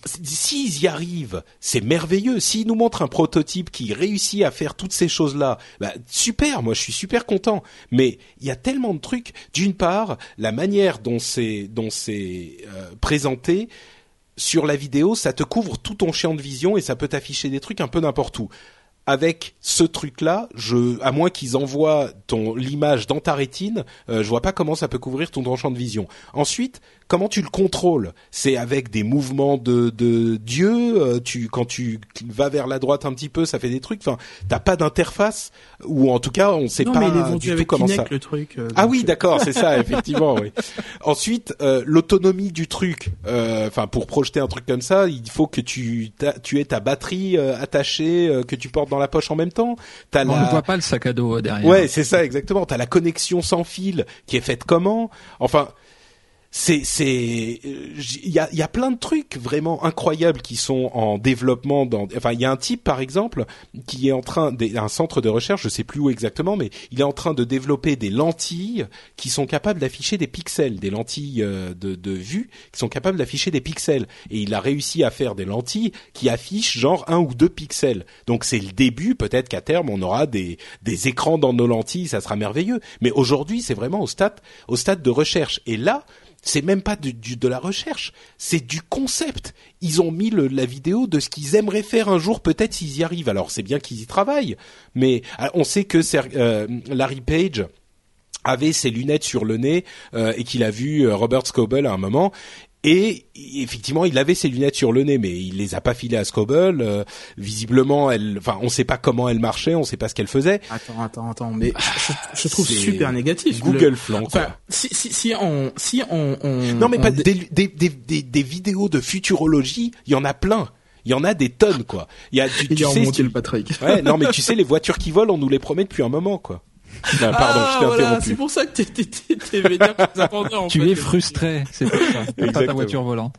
s'ils y arrivent, c'est merveilleux. S'ils nous montrent un prototype qui réussit à faire toutes ces choses-là, bah, super, moi je suis super content. Mais il y a tellement de trucs. D'une part, la manière dont c'est dont c'est euh, présenté sur la vidéo, ça te couvre tout ton champ de vision et ça peut t'afficher des trucs un peu n'importe où avec ce truc-là, je, à moins qu'ils envoient ton l'image dans ta rétine, euh, je vois pas comment ça peut couvrir ton champ de vision. Ensuite, comment tu le contrôles? C'est avec des mouvements de, de Dieu. Euh, tu quand tu vas vers la droite un petit peu, ça fait des trucs. Enfin, t'as pas d'interface ou en tout cas, on sait pas du tout comment ça. Le truc, euh, ah oui, d'accord, c'est ça, effectivement. oui. Ensuite, l'autonomie du truc. Enfin, pour projeter un truc comme ça, il faut que tu tu aies ta batterie attachée, que tu portes dans la poche en même temps. As On ne voit pas le sac à dos euh, derrière. Ouais, c'est ça exactement. T'as la connexion sans fil qui est faite comment? Enfin, c'est c'est il y a il y a plein de trucs vraiment incroyables qui sont en développement dans enfin il y a un type par exemple qui est en train un centre de recherche je sais plus où exactement mais il est en train de développer des lentilles qui sont capables d'afficher des pixels des lentilles euh, de, de vue qui sont capables d'afficher des pixels. Et il a réussi à faire des lentilles qui affichent genre un ou deux pixels. Donc c'est le début. Peut-être qu'à terme on aura des des écrans dans nos lentilles. Ça sera merveilleux. Mais aujourd'hui c'est vraiment au stade au stade de recherche. Et là c'est même pas de, la recherche, c'est du concept. Ils ont mis le, la vidéo de ce qu'ils aimeraient faire un jour, peut-être s'ils y arrivent. Alors c'est bien qu'ils y travaillent, mais euh, on sait que euh, Larry Page avait ses lunettes sur le nez euh, et qu'il a vu Robert Scoble à un moment et effectivement, il avait ses lunettes sur le nez, mais il les a pas filées à Scoble. Euh, visiblement, elle, enfin, on sait pas comment elle marchait, on sait pas ce qu'elle faisait. Attends, attends, attends, mais je, trouve super négatif. Google flanc. Enfin, si, si, si on, si on, on non, mais pas des, des, des, des, des vidéos de futurologie, il y en a plein il y en a des tonnes quoi. Il y a tu, tu sais, le Patrick. Ouais, non mais tu sais les voitures qui volent, on nous les promet depuis un moment quoi. Non, pardon, ah, je t'ai voilà, C'est pour ça que t'es, t'es, t'es vénère en Tu es frustré, c'est pour ça. Pas ta voiture volante.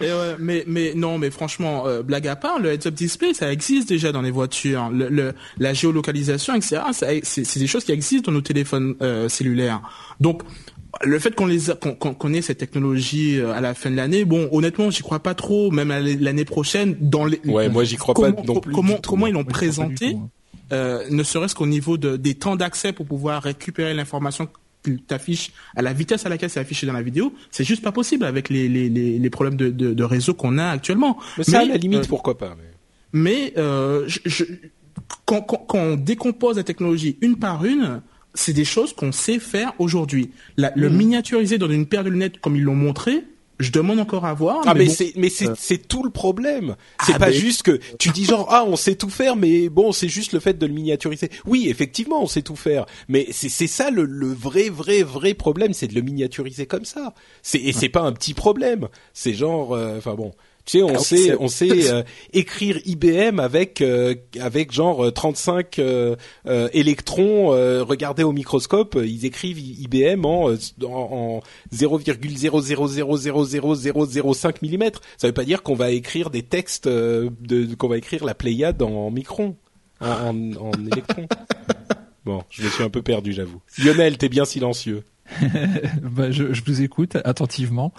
Et ouais, mais mais non, mais franchement, euh, blague à part, le heads-up display, ça existe déjà dans les voitures. Le, le la géolocalisation, etc. C'est, c'est des choses qui existent dans nos téléphones euh, cellulaires. Donc le fait qu'on les qu'on, qu'on ait cette technologie euh, à la fin de l'année, bon, honnêtement, j'y crois pas trop. Même l'année prochaine, dans les. Ouais, moi j'y crois pas non plus. Comment comment ils l'ont présenté euh, ne serait-ce qu'au niveau de, des temps d'accès pour pouvoir récupérer l'information qu'il t'affiche à la vitesse à laquelle c'est affiché dans la vidéo, c'est juste pas possible avec les, les, les, les problèmes de, de, de, réseau qu'on a actuellement. Mais ça, à la limite, euh, pourquoi pas Mais, mais euh, je, je, quand, quand, quand, on décompose la technologie une par une, c'est des choses qu'on sait faire aujourd'hui. Le mmh. miniaturiser dans une paire de lunettes comme ils l'ont montré, je demande encore à voir. Ah mais, c'est mais c'est euh. c'est tout le problème. C'est ah, pas juste que tu dis genre ah on sait tout faire mais bon c'est juste le fait de le miniaturiser. Oui effectivement on sait tout faire mais c'est c'est ça le, le vrai vrai vrai problème c'est de le miniaturiser comme ça. C'est et c'est pas un petit problème. C'est genre euh, enfin bon tu sais, on ah sait, on sait euh, écrire IBM avec euh, avec genre 35 euh, électrons regardez au microscope. Ils écrivent IBM en en, en 0,000000005 mm. Ça veut pas dire qu'on va écrire des textes de qu'on va écrire la Pléiade en micron, en, en, en électrons. bon, je me suis un peu perdu, j'avoue. Lionel, t'es bien silencieux. bah, je, je, vous écoute attentivement,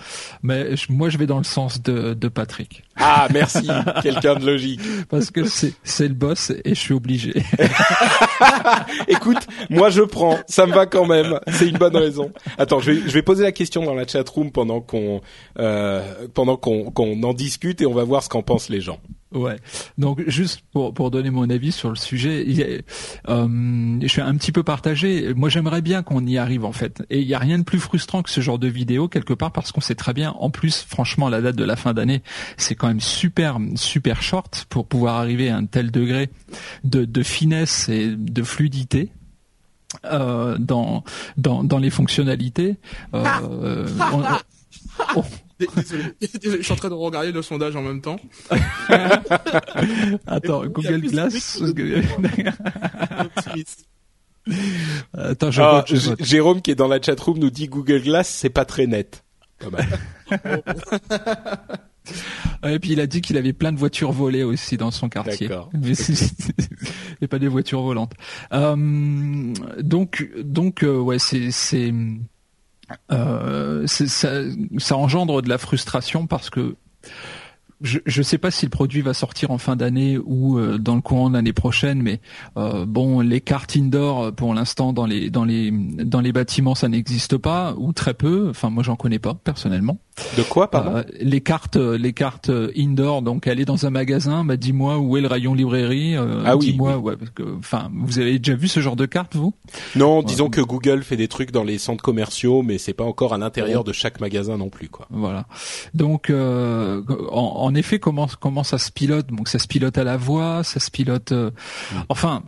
mais moi je vais dans le sens de, de Patrick. Ah merci, quelqu'un de logique. Parce que c'est c'est le boss et je suis obligé. Écoute, moi je prends, ça me va quand même, c'est une bonne raison. Attends, je vais, je vais poser la question dans la chat room pendant qu'on euh, pendant qu'on qu'on en discute et on va voir ce qu'en pensent les gens. Ouais. Donc juste pour pour donner mon avis sur le sujet, il est, euh, je suis un petit peu partagé. Moi, j'aimerais bien qu'on y arrive en fait. Et il y a rien de plus frustrant que ce genre de vidéo quelque part parce qu'on sait très bien. En plus, franchement, la date de la fin d'année, c'est quand même super super short pour pouvoir arriver à un tel degré de, de finesse et de fluidité. Euh, dans, dans dans les fonctionnalités. Euh, on- on- Désolé, je suis en train de regarder le sondage en même temps. Attends, Google Glass. Attends, je Ah, vote. Jérôme qui est dans la chatroom nous dit Google Glass, c'est pas très net. Pas mal. Et puis il a dit qu'il avait plein de voitures volées aussi dans son quartier. D'accord. Mais et pas des voitures volantes. Euh, donc donc euh, ouais c'est c'est euh, ça, engendre de la frustration parce que je je sais pas si le produit va sortir en fin d'année ou euh, dans le courant de l'année prochaine, mais euh, bon, les cartes indoor pour l'instant dans les dans les dans les bâtiments ça n'existe pas ou très peu. Enfin moi j'en connais pas personnellement. De quoi, pardon Euh, les cartes, euh, les cartes euh, indoor. Donc, aller dans un magasin, bah dis-moi où est le rayon librairie. euh, Ah oui, dis-moi, ouais, parce que, enfin, vous avez déjà vu ce genre de carte, vous? Non, disons que Google fait des trucs dans les centres commerciaux, mais c'est pas encore à l'intérieur de chaque magasin non plus, quoi. Voilà. Donc, euh, en, en effet, comment comment ça se pilote? Donc, ça se pilote à la voix, ça se pilote. Mm. Enfin.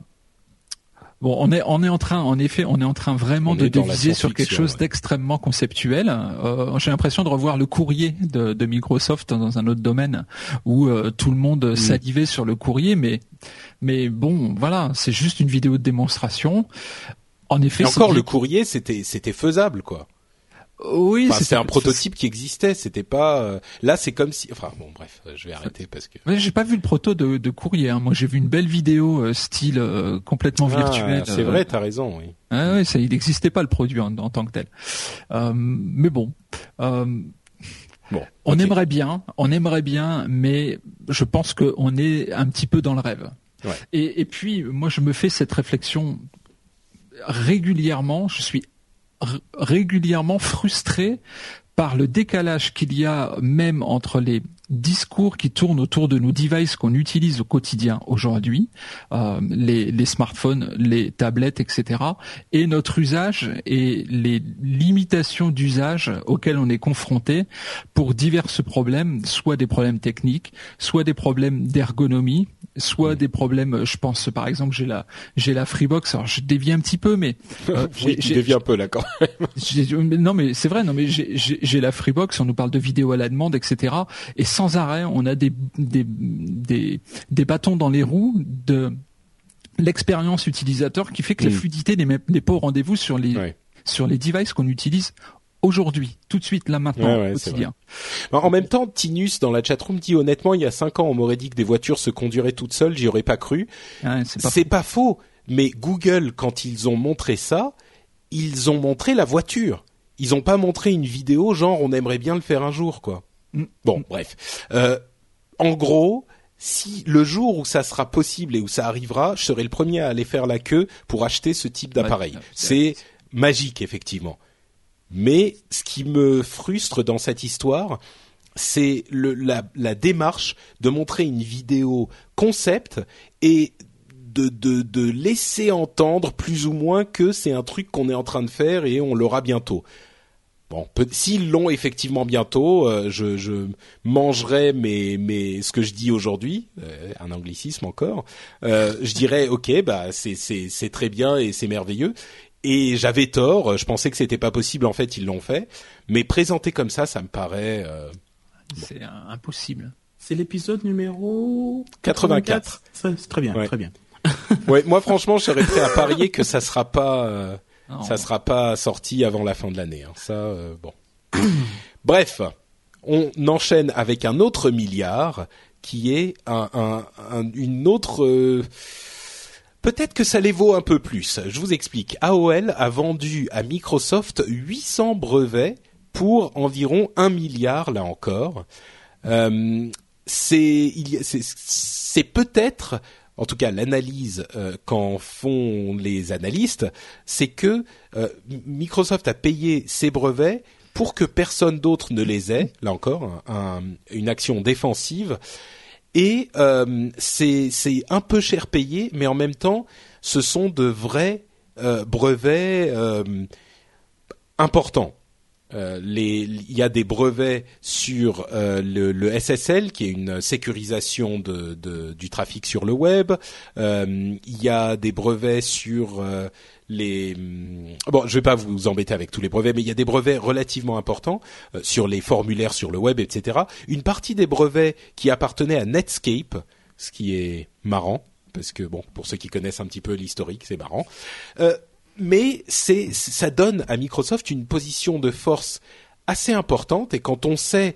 Bon, on est on est en train, en effet, on est en train vraiment On de déviser sur quelque chose ouais. d'extrêmement conceptuel. Euh, J'ai l'impression de revoir le courrier de, de Microsoft dans un autre domaine où euh, tout le monde salivait sur le courrier, mais mais bon, voilà, c'est juste une vidéo de démonstration. En effet, Et encore, le courrier, c'était c'était faisable, quoi. Oui, Enfin, c'était- c'est un prototype qui existait. C'était pas. euh, Là, c'est comme si. Enfin, bon, bref, euh, je vais arrêter parce que. Ouais, j'ai pas vu le proto de, de courrier. Hein. Moi, j'ai vu une belle vidéo euh, style euh, complètement virtuelle. Ah, c'est euh, vrai, t'as raison. Oui. Ah ouais, ça, il n'existait pas le produit en, en tant que tel. Euh, mais bon, euh, Bon, on aimerait bien, on aimerait bien, mais je pense qu'on est un petit peu dans le rêve. Ouais. Et, et puis, moi, je me fais cette réflexion régulièrement. Je suis régulièrement frustré par le décalage qu'il y a même entre les discours qui tournent autour de nos devices qu'on utilise au quotidien aujourd'hui, euh, les, les smartphones, les tablettes, etc., et notre usage et les limitations d'usage auxquelles on est confronté pour divers problèmes, soit des problèmes techniques, soit des problèmes d'ergonomie, soit des problèmes, je pense par exemple, j'ai la j'ai la Freebox, alors je dévie un petit peu, mais euh, Oui, tu deviens peu là quand même. non mais c'est vrai non mais j'ai- j'ai j'ai la Freebox on nous parle de vidéo à la demande etc et sans arrêt on a des des des, des bâtons dans les roues de l'expérience utilisateur qui fait que la Mm. fluidité n'est pas au rendez-vous sur les Ouais. sur les devices qu'on utilise aujourd'hui tout de suite là maintenant Ouais, ouais, quotidien En même temps, Tinus dans la chatroom dit honnêtement, il y a cinq ans, on m'aurait dit que des voitures se conduiraient toutes seules, j'y aurais pas cru. Hein, c'est pas pas faux, mais Google, quand ils ont montré ça, ils ont montré la voiture. Ils ont pas montré une vidéo genre on aimerait bien le faire un jour, quoi. Mm. Bon, bref. Euh, en gros, si le jour où ça sera possible et où ça arrivera, je serai le premier à aller faire la queue pour acheter ce type d'appareil. C'est magique, effectivement. Mais ce qui me frustre dans cette histoire, c'est la, la démarche de montrer une vidéo concept et de, de, de laisser entendre plus ou moins que c'est un truc qu'on est en train de faire et on l'aura bientôt. Bon, peut- s'ils l'ont effectivement bientôt, euh, je, je mangerai mes, mes, ce que je dis aujourd'hui, euh, un anglicisme encore. Euh, je dirais, ok, bah c'est c'est c'est très bien et c'est merveilleux. Et j'avais tort, je pensais que c'était pas possible. En fait, ils l'ont fait. Mais présenté comme ça, ça me paraît euh, c'est impossible C'est l'épisode numéro 84. Ça, C'est très bien, Ouais. très bien. Ouais, moi franchement, je serais prêt à parier que ça sera pas, euh, Non. ça sera pas sorti avant la fin de l'année. hein. Ça, euh, bon. Bref, on enchaîne avec un autre milliard qui est un, un- un- une autre. euh, Peut-être que ça les vaut un peu plus. Je vous explique. AOL a vendu à Microsoft 800 brevets pour environ 1 milliard là encore. Euh, c'est peut-être en tout cas l'analyse euh, qu'en font les analystes, c'est que euh, Microsoft a payé ses brevets pour que personne d'autre ne les ait. Là encore, un- un- une action défensive. et euh, c'est un peu cher payé, mais en même temps, ce sont de vrais brevets importants. Euh, il y a des brevets sur euh, le, le, SSL, qui est une sécurisation de, de, du trafic sur le web. Euh, il y a des brevets sur les bon, je vais pas vous embêter avec tous les brevets, mais il y a des brevets relativement importants sur les formulaires sur le web, etc. Une partie des brevets qui appartenaient à Netscape, ce qui est marrant parce que bon, pour ceux qui connaissent un petit peu l'historique, c'est marrant. Euh, mais c'est ça donne à Microsoft une position de force assez importante et quand on sait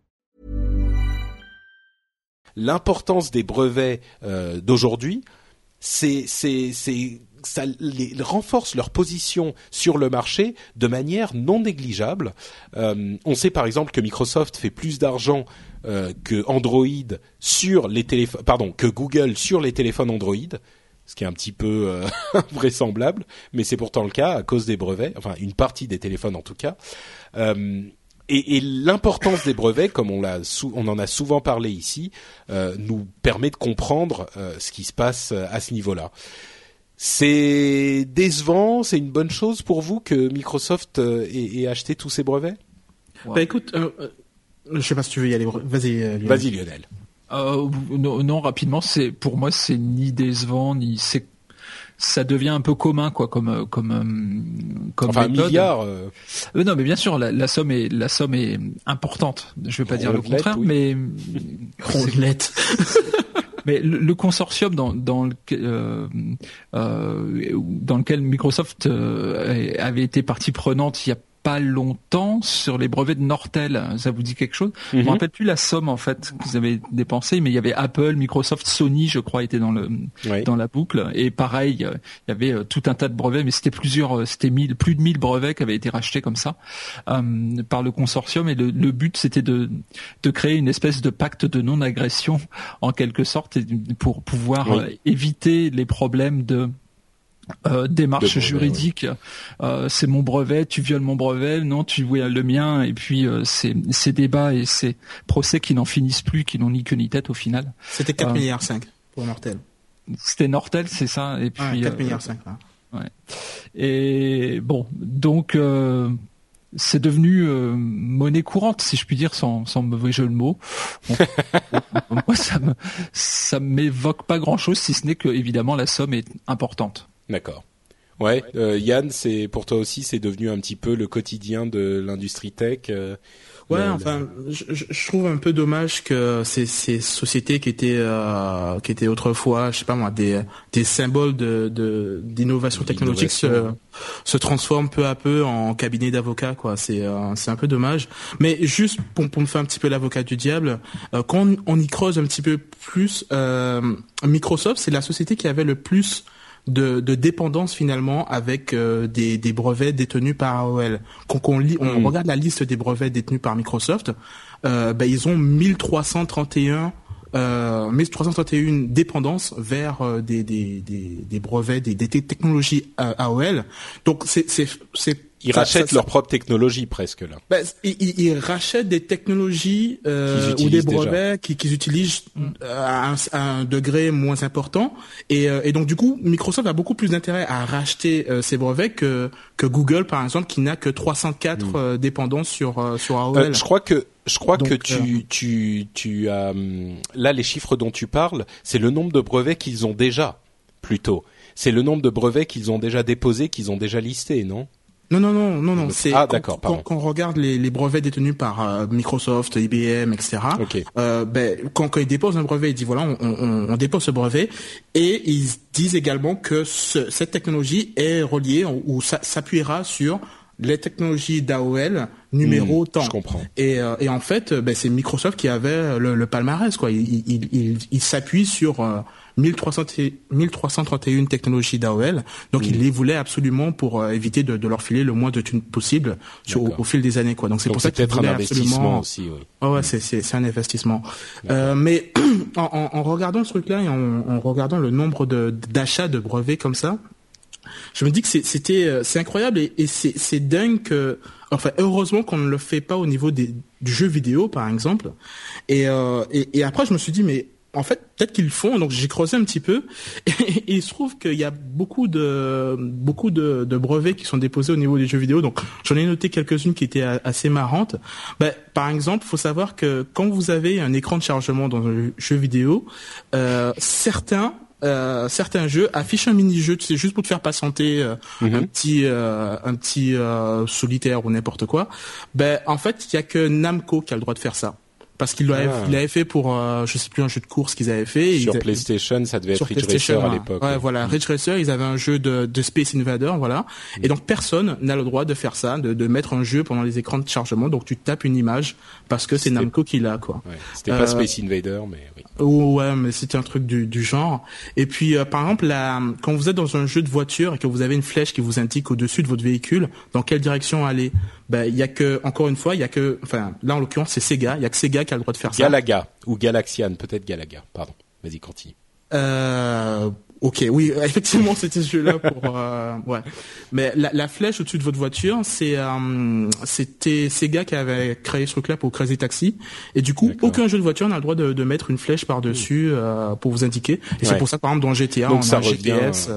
L'importance des brevets euh, d'aujourd'hui, c'est ça les, renforce leur position sur le marché de manière non négligeable. Euh, on sait par exemple que Microsoft fait plus d'argent euh, que Android sur les téléphones, pardon, que Google sur les téléphones Android, ce qui est un petit peu vraisemblable, mais c'est pourtant le cas à cause des brevets, enfin une partie des téléphones en tout cas. Euh, et, et l'importance des brevets, comme on, l'a on en a souvent parlé ici, euh, nous permet de comprendre euh, ce qui se passe à ce niveau-là. C'est décevant, c'est une bonne chose pour vous que Microsoft euh, ait, ait acheté tous ces brevets? Bah écoute, euh, euh, je sais pas si tu veux y aller. Vas-y. Euh, Lionel. Vas-y Lionel. Euh, non, non, rapidement, c'est pour moi c'est ni décevant ni c'est ça devient un peu commun quoi comme comme comme enfin, méthode. un milliard. Euh... Euh, non, mais bien sûr, la, la, somme est la somme est importante. Je vais pas dire le contraire, oui. mais Rondelette. Mais le, le consortium dans, dans, le, euh, euh, dans lequel Microsoft euh, avait été partie prenante il y a pas longtemps sur les brevets de Nortel. Ça vous dit quelque chose Je Mhm. me rappelle plus la somme en fait qu'ils avaient dépensé, mais il y avait Apple, Microsoft, Sony, je crois, étaient dans le Oui. dans la boucle. Et pareil, euh, il y avait euh, tout un tas de brevets, mais c'était plusieurs, euh, c'était mille, plus de 1000 brevets qui avaient été rachetés comme ça euh, par le consortium. Et le, le but, c'était de de créer une espèce de pacte de non-agression en quelque sorte, pour pouvoir Oui. éviter les problèmes de euh, démarche brevet, juridique, euh, c'est mon brevet, tu violes mon brevet, non, tu violes le mien, et puis euh, ces, ces débats et ces procès qui n'en finissent plus, qui n'ont ni queue ni tête au final. C'était 4 Euh, milliards 5 pour Nortel. C'était Nortel, c'est ça, et puis Ouais, 4 euh, milliards 5. Là. et bon, donc euh, c'est devenu euh, monnaie courante, si je puis dire, sans, sans mauvais jeu de mots. Bon, moi, ça me ça m'évoque pas grand-chose, si ce n'est que évidemment la somme est importante. D'accord. Ouais, euh, Yann, c'est pour toi aussi, c'est devenu un petit peu le quotidien de l'industrie tech. euh, Ouais, le- enfin, je, je- je trouve un peu dommage que ces, ces sociétés qui étaient euh, qui étaient autrefois, je sais pas moi, des des symboles de de- d'innovation technologique se se transforment peu à peu en cabinet d'avocats, quoi. C'est euh, c'est un peu dommage. Mais juste pour pour me faire un petit peu l'avocat du diable, euh, quand on, on y creuse un petit peu plus, euh, Microsoft, c'est la société qui avait le plus de, de dépendance finalement avec euh, des, des brevets détenus par AOL. Quand on, lit, on Mm. regarde la liste des brevets détenus par Microsoft, euh, ben, ils ont 1331 euh, 1331 dépendances vers euh, des, des, des, des brevets des, des te- technologies euh, AOL. Donc c'est ils rachètent leur propre technologie presque là. Ben, ils, ils, rachètent des technologies euh, ou des brevets qu'ils utilisent mm. à, un, à, un, degré moins important. Et, euh, et, donc du coup, Microsoft a beaucoup plus d'intérêt à racheter euh, ces brevets que, que Google par exemple, qui n'a que 304 mm. euh, dépendants sur euh, sur AOL. je crois que je crois que tu tu tu as hum, là les chiffres dont tu parles, c'est le nombre de brevets qu'ils ont déjà plutôt. C'est le nombre de brevets qu'ils ont déjà déposés, qu'ils ont déjà listés, non? Non, non, non, non, non. C'est ah, d'accord. Quand, quand, on regarde les, les, brevets détenus par euh, Microsoft, IBM, etc. Euh, ben, quand, quand ils déposent un brevet, ils disent voilà, on, on, on, dépose ce brevet, et ils disent également que ce, cette technologie est reliée ou s'appuiera sur les technologies d'AOL numéro temps. Je comprends. Et, euh, et en fait, ben, c'est Microsoft qui avait le, le palmarès. Quoi. Il, il, il, il s'appuie sur euh, 1331 technologies d'AOL. Donc, il les voulait absolument pour euh, éviter de, de, leur filer le moins de thunes possible sur, au, fil des années. Quoi. Donc, c'est pour ça qu'il un investissement aussi. Oui. Oh, ouais, c'est, c'est, c'est un investissement. Euh, mais en, en, regardant ce truc-là et en, en regardant le nombre de, d'achats de brevets comme ça, je me dis que c'était euh, c'est incroyable et, et c'est, c'est dingue que enfin heureusement qu'on ne le fait pas au niveau des, du jeu vidéo par exemple et, euh, et, et après je me suis dit mais en fait, peut-être qu'ils le font. Donc j'ai creusé un petit peu et, il se trouve qu'il y a beaucoup de beaucoup de, de, brevets qui sont déposés au niveau des jeux vidéo. Donc j'en ai noté quelques-unes qui étaient assez marrantes. Ben, par exemple, faut savoir que quand vous avez un écran de chargement dans un jeu vidéo, euh, certains euh, certains jeux affichent un mini-jeu, c'est juste pour te faire patienter euh, mhm. un petit euh, un petit euh, solitaire ou n'importe quoi. Ben en fait, il y a que Namco qui a le droit de faire ça parce qu'il l'avait ah. fait pour euh, je sais plus un jeu de course qu'ils avaient fait. Sur PlayStation ça devait être Ridge Racer à l'époque ouais, voilà. Ridge Racer ils avaient un jeu de, de Space Invader voilà. Et donc personne n'a le droit de faire ça de, de mettre un jeu pendant les écrans de chargement. Donc tu tapes une image parce que c'est Namco qui l'a quoi. Ouais. c'était pas euh, Space Invader mais oui. Ouais mais c'était un truc du, du genre. Et puis euh, par exemple là quand vous êtes dans un jeu de voiture et que vous avez une flèche qui vous indique au-dessus de votre véhicule dans quelle direction aller? Ben il y a que encore une fois il y a que enfin là en l'occurrence c'est Sega. Il y a que Sega qui a le droit de faire ça. Galaga ou Galaxian peut-être Galaga pardon. Vas-y continue. Euh, ok oui effectivement c'était ce jeu là pour euh, ouais. Mais la, la flèche au-dessus de votre voiture c'est euh, c'était Sega qui avait créé ce truc là pour Crazy Taxi. Et du coup aucun jeu de voiture n'a le droit de, de mettre une flèche par dessus euh, pour vous indiquer. Et c'est pour ça par exemple dans GTA Donc, on a un GPS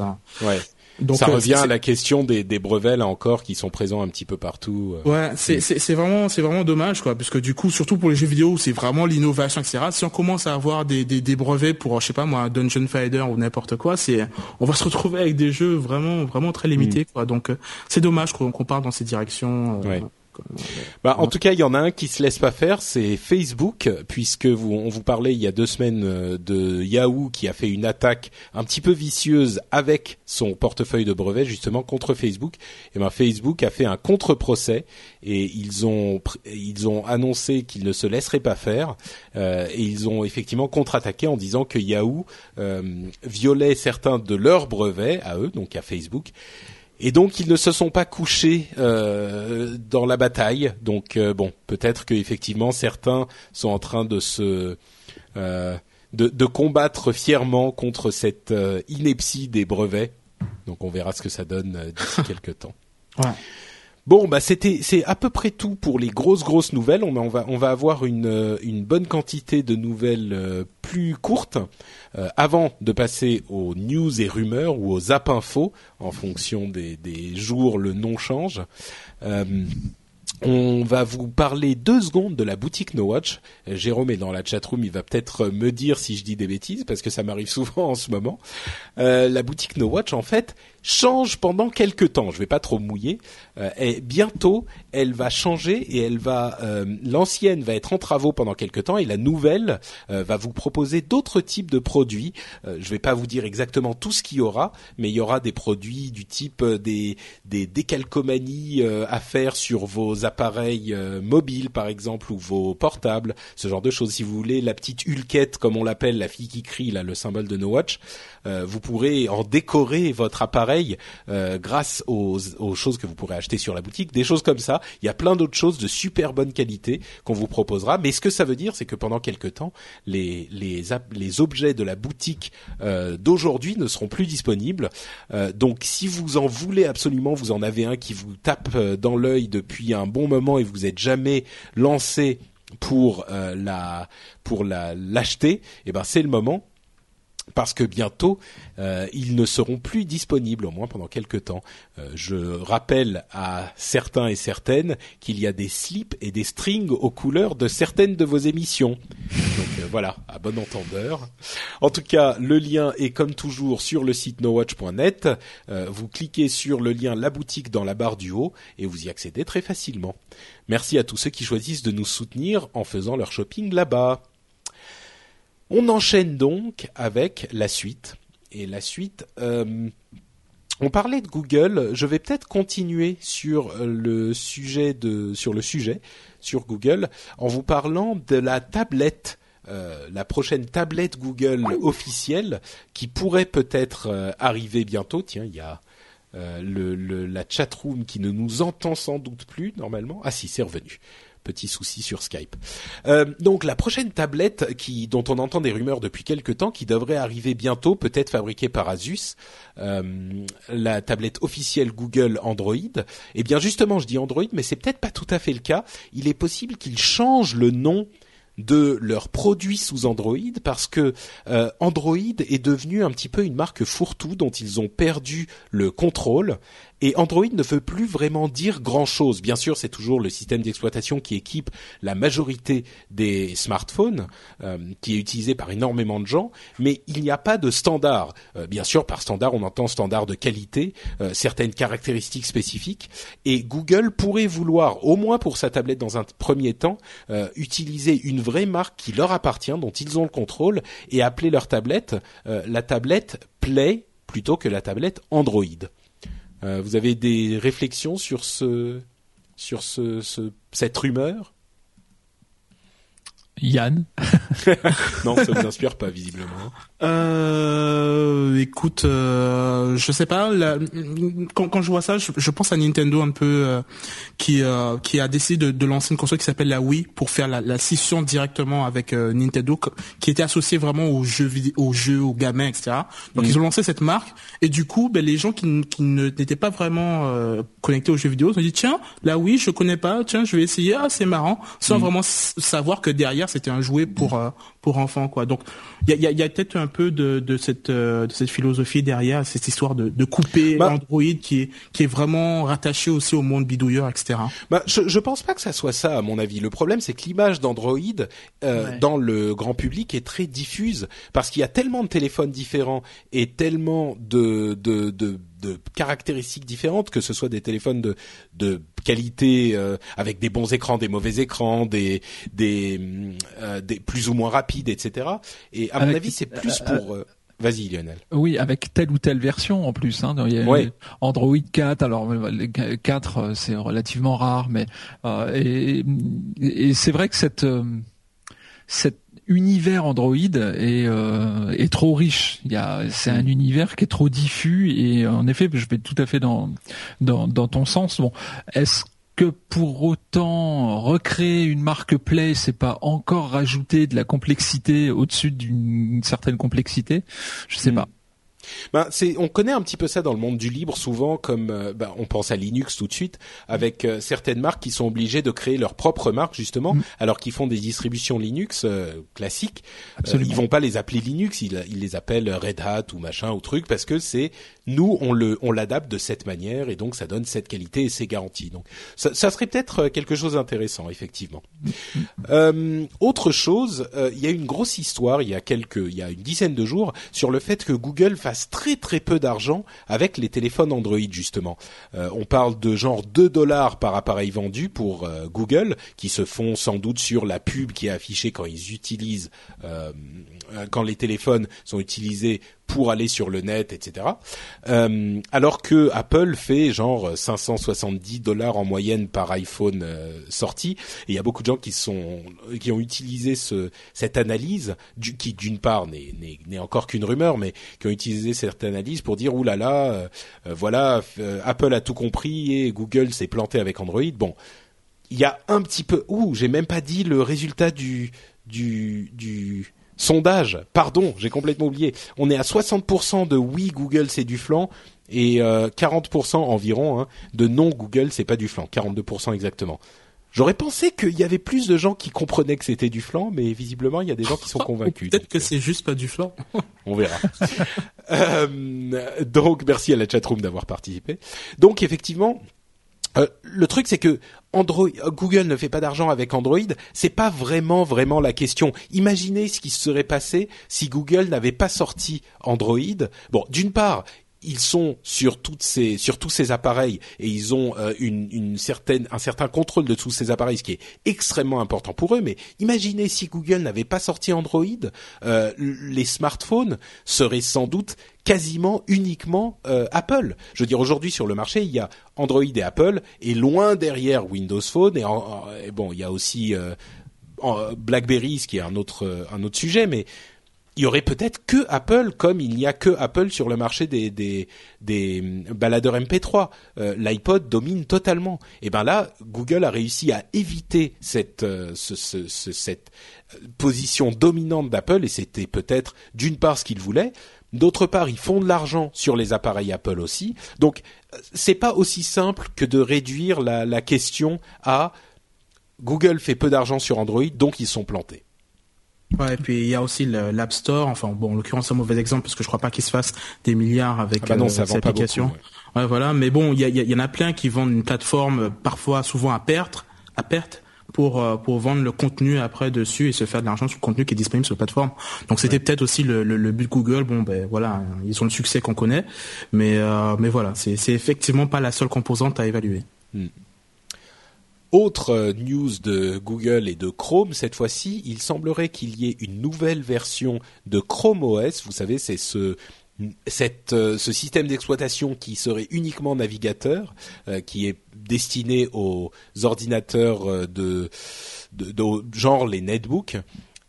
ouais donc, ça euh, revient à la question des, des, brevets là encore qui sont présents un petit peu partout. Euh. Ouais, c'est c'est vraiment c'est vraiment dommage quoi, parce que du coup surtout pour les jeux vidéo c'est vraiment l'innovation etc. Si on commence à avoir des, des, des brevets pour je sais pas moi Dungeon Fighter ou n'importe quoi, c'est on va se retrouver avec des jeux vraiment vraiment très limités mm. quoi. Donc euh, c'est dommage qu'on part dans ces directions. Ouais. Bah, en tout cas, il y en a un qui se laisse pas faire, c'est Facebook, puisque vous, on vous parlait il y a deux semaines euh, de Yahoo qui a fait une attaque un petit peu vicieuse avec son portefeuille de brevets justement contre Facebook. Et ben Facebook a fait un contre-procès et ils ont ils ont annoncé qu'ils ne se laisseraient pas faire euh, et ils ont effectivement contre-attaqué en disant que Yahoo euh, violait certains de leurs brevets à eux, donc à Facebook et donc ils ne se sont pas couchés euh, dans la bataille. Donc euh, bon, peut-être que effectivement certains sont en train de se euh, de, de, combattre fièrement contre cette ineptie des brevets. Donc on verra ce que ça donne d'ici quelques temps. Ouais. Bon, bah c'était c'est à peu près tout pour les grosses grosses nouvelles. On, on va on va avoir une euh, une bonne quantité de nouvelles euh, plus courtes euh, avant de passer aux news et rumeurs ou aux zap infos en fonction des des jours le nom change. On va vous parler deux secondes de la boutique No Watch. Jérôme est dans la chatroom, il va peut-être me dire si je dis des bêtises parce que ça m'arrive souvent en ce moment. Euh, la boutique No Watch, en fait, change pendant quelques temps. Je vais pas trop mouiller. Euh, et bientôt, elle va changer et elle va euh, l'ancienne va être en travaux pendant quelques temps et la nouvelle euh, va vous proposer d'autres types de produits. Je vais pas vous dire exactement tout ce qu'il y aura, mais il y aura des produits du type des des décalcomanies à faire sur vos appareils mobiles par exemple ou vos portables, ce genre de choses. Si vous voulez la petite hulquette comme on l'appelle, la fille qui crie là, le symbole de No Watch, vous pourrez en décorer votre appareil grâce aux, aux choses que vous pourrez acheter sur la boutique, des choses comme ça. Il y a plein d'autres choses de super bonne qualité qu'on vous proposera. Mais ce que ça veut dire, c'est que pendant quelques temps, les objets de la boutique d'aujourd'hui ne seront plus disponibles. donc si vous en voulez absolument, vous en avez un qui vous tape dans l'œil depuis un bon moment et vous êtes jamais lancé pour la pour la l'acheter, et eh ben c'est le moment parce que bientôt euh, ils ne seront plus disponibles, au moins pendant quelques temps. Euh, je rappelle à certains et certaines qu'il y a des slips et des strings aux couleurs de certaines de vos émissions. Donc euh, voilà, à bon entendeur. En tout cas, le lien est comme toujours sur le site nowatch.net. vous cliquez sur le lien La boutique dans la barre du haut et vous y accédez très facilement. Merci à tous ceux qui choisissent de nous soutenir en faisant leur shopping là-bas. On enchaîne donc avec la suite. Et la suite, euh, on parlait de Google. Je vais peut-être continuer sur le sujet de sur le sujet sur Google en vous parlant de la tablette. Euh, la prochaine tablette Google officielle qui pourrait peut-être euh, arriver bientôt. Tiens, il y a le, le, la chatroom qui ne nous entend sans doute plus normalement. Ah si, c'est revenu petit souci sur Skype. Euh, donc la prochaine tablette qui dont on entend des rumeurs depuis quelque temps, qui devrait arriver bientôt, peut-être fabriquée par Asus, euh, la tablette officielle Google Android. Eh bien justement, je dis Android, mais c'est peut-être pas tout à fait le cas. Il est possible qu'ils changent le nom de leurs produits sous Android parce que euh, Android est devenu un petit peu une marque fourre-tout dont ils ont perdu le contrôle et Android ne veut plus vraiment dire grand-chose. Bien sûr, c'est toujours le système d'exploitation qui équipe la majorité des smartphones, euh, qui est utilisé par énormément de gens, mais il n'y a pas de standard. Euh, bien sûr, par standard, on entend standard de qualité, euh, certaines caractéristiques spécifiques, et Google pourrait vouloir, au moins pour sa tablette dans un premier temps, utiliser une vraie marque qui leur appartient, dont ils ont le contrôle, et appeler leur tablette la tablette Play plutôt que la tablette Android. Euh, vous avez des réflexions sur ce sur ce, ce cette rumeur? Yann Non, ça vous inspire pas visiblement. Euh, écoute, euh, je sais pas. quand, quand, je vois ça, je, pense à Nintendo un peu euh, qui euh, qui a décidé de, de, lancer une console qui s'appelle la Wii pour faire la, la scission directement avec Nintendo, qui était associée vraiment aux jeux vidéo, aux jeux, aux gamins, etc. Donc mm. ils ont lancé cette marque et du coup, ben, les gens qui, qui n'étaient pas vraiment connectés aux jeux vidéo se sont dit tiens, la Wii, je connais pas, tiens, je vais essayer. Ah, c'est marrant, sans mm. vraiment savoir que derrière c'était un jouet pour pour enfants quoi. Donc il y a, y a peut-être un peu de, de cette euh, de cette philosophie derrière cette histoire de, de couper bah, Android qui est qui est vraiment rattaché aussi au monde bidouilleur etc. Bah je je pense pas que ça soit ça à mon avis. Le problème c'est que l'image d'Android euh, dans le grand public est très diffuse parce qu'il y a tellement de téléphones différents et tellement de de, de de caractéristiques différentes, que ce soit des téléphones de, de qualité euh, avec des bons écrans, des mauvais écrans, des des, euh, des plus ou moins rapides, etc. Et à mon avis, c'est plus euh, pour Vas-y Lionel. Oui, avec telle ou telle version en plus. Hein. Android 4, alors 4 c'est relativement rare, mais et, et c'est vrai que cette cette univers Android est, euh, est trop riche. Il y a, c'est un univers qui est trop diffus et en effet, je vais tout à fait dans dans, dans ton sens. Bon, est-ce que pour autant recréer une marque Play, c'est pas encore rajouter de la complexité au-dessus d'une certaine complexité? Je sais hmm. pas. Ben, c'est, on connaît un petit peu ça dans le monde du libre souvent, comme euh, ben, on pense à Linux tout de suite, avec euh, certaines marques qui sont obligées de créer leur propre marque justement, mm. alors qu'ils font des distributions Linux euh, classiques. ils vont pas les appeler Linux, ils, ils, les appellent Red Hat ou machin ou truc parce que c'est nous on le on l'adapte de cette manière et donc ça donne cette qualité et ces garanties. Donc ça, ça serait peut-être quelque chose d'intéressant effectivement. Mm. autre chose, il y a une grosse histoire il y a quelques il y a une dizaine de jours sur le fait que Google fasse très très peu d'argent avec les téléphones Android justement. Euh, on parle de genre 2 dollars par appareil vendu pour euh, Google, qui se font sans doute sur la pub qui est affichée quand ils utilisent, euh, quand les téléphones sont utilisés pour aller sur le net, etc. Euh, alors que Apple fait genre 570 dollars en moyenne par iPhone euh, sorti. Et il y a beaucoup de gens qui sont qui ont utilisé ce, cette analyse, qui d'une part n'est encore qu'une rumeur, mais qui ont utilisé cette analyse pour dire oulala, là là, euh, voilà, Apple a tout compris et Google s'est planté avec Android. Bon, il y a un petit peu. Ouh, j'ai même pas dit le résultat du du du sondage. Pardon, j'ai complètement oublié. On est à 60% de oui Google c'est du flanc et 40% environ hein, de non Google c'est pas du flanc. 42% exactement. J'aurais pensé qu'il y avait plus de gens qui comprenaient que c'était du flan, mais visiblement il y a des gens qui sont convaincus. Peut-être que c'est juste pas du flan. On verra. euh, donc merci à la chatroom d'avoir participé. Donc effectivement, euh, le truc c'est que Android, Google ne fait pas d'argent avec Android, c'est pas vraiment vraiment la question. Imaginez ce qui se serait passé si Google n'avait pas sorti Android. Bon, d'une part, ils sont sur toutes ces sur tous ces appareils et ils ont euh, une, une, certaine un certain contrôle de tous ces appareils, ce qui est extrêmement important pour eux. Mais imaginez si Google n'avait pas sorti Android, euh, les smartphones seraient sans doute quasiment uniquement euh, Apple. Je veux dire aujourd'hui sur le marché il y a Android et Apple et loin derrière Windows Phone et, bon il y a aussi BlackBerry ce qui est un autre un autre sujet mais il y aurait peut-être que Apple, comme il n'y a que Apple sur le marché des des, des baladeurs MP3. Euh, L'iPod domine totalement. Et ben là, Google a réussi à éviter cette euh, ce, ce, cette position dominante d'Apple, et c'était peut-être d'une part ce qu'ils voulaient. D'autre part, ils font de l'argent sur les appareils Apple aussi. Donc, c'est pas aussi simple que de réduire la, la question à Google fait peu d'argent sur Android, donc ils sont plantés. Ouais, et puis il y a aussi l'App Store. Enfin, bon, en l'occurrence, c'est un mauvais exemple parce que je crois pas qu'il se fasse des milliards avec ah bah non, euh, application. ouais. voilà. Mais bon, il y, y, y, en a plein qui vendent une plateforme euh, parfois, souvent à perte, à perte, pour euh, pour vendre le contenu après dessus et se faire de l'argent sur le contenu qui est disponible sur la plateforme. Donc c'était peut-être aussi le, le, but de Google. Bon, ben voilà, ils ont le succès qu'on connaît, mais euh, mais voilà, c'est c'est effectivement pas la seule composante à évaluer. Hmm. Autre euh, news de Google et de Chrome, cette fois-ci, il semblerait qu'il y ait une nouvelle version de Chrome OS. Vous savez, c'est ce euh, ce système d'exploitation qui serait uniquement navigateur, euh, qui est destiné aux ordinateurs de, de, genre les netbooks,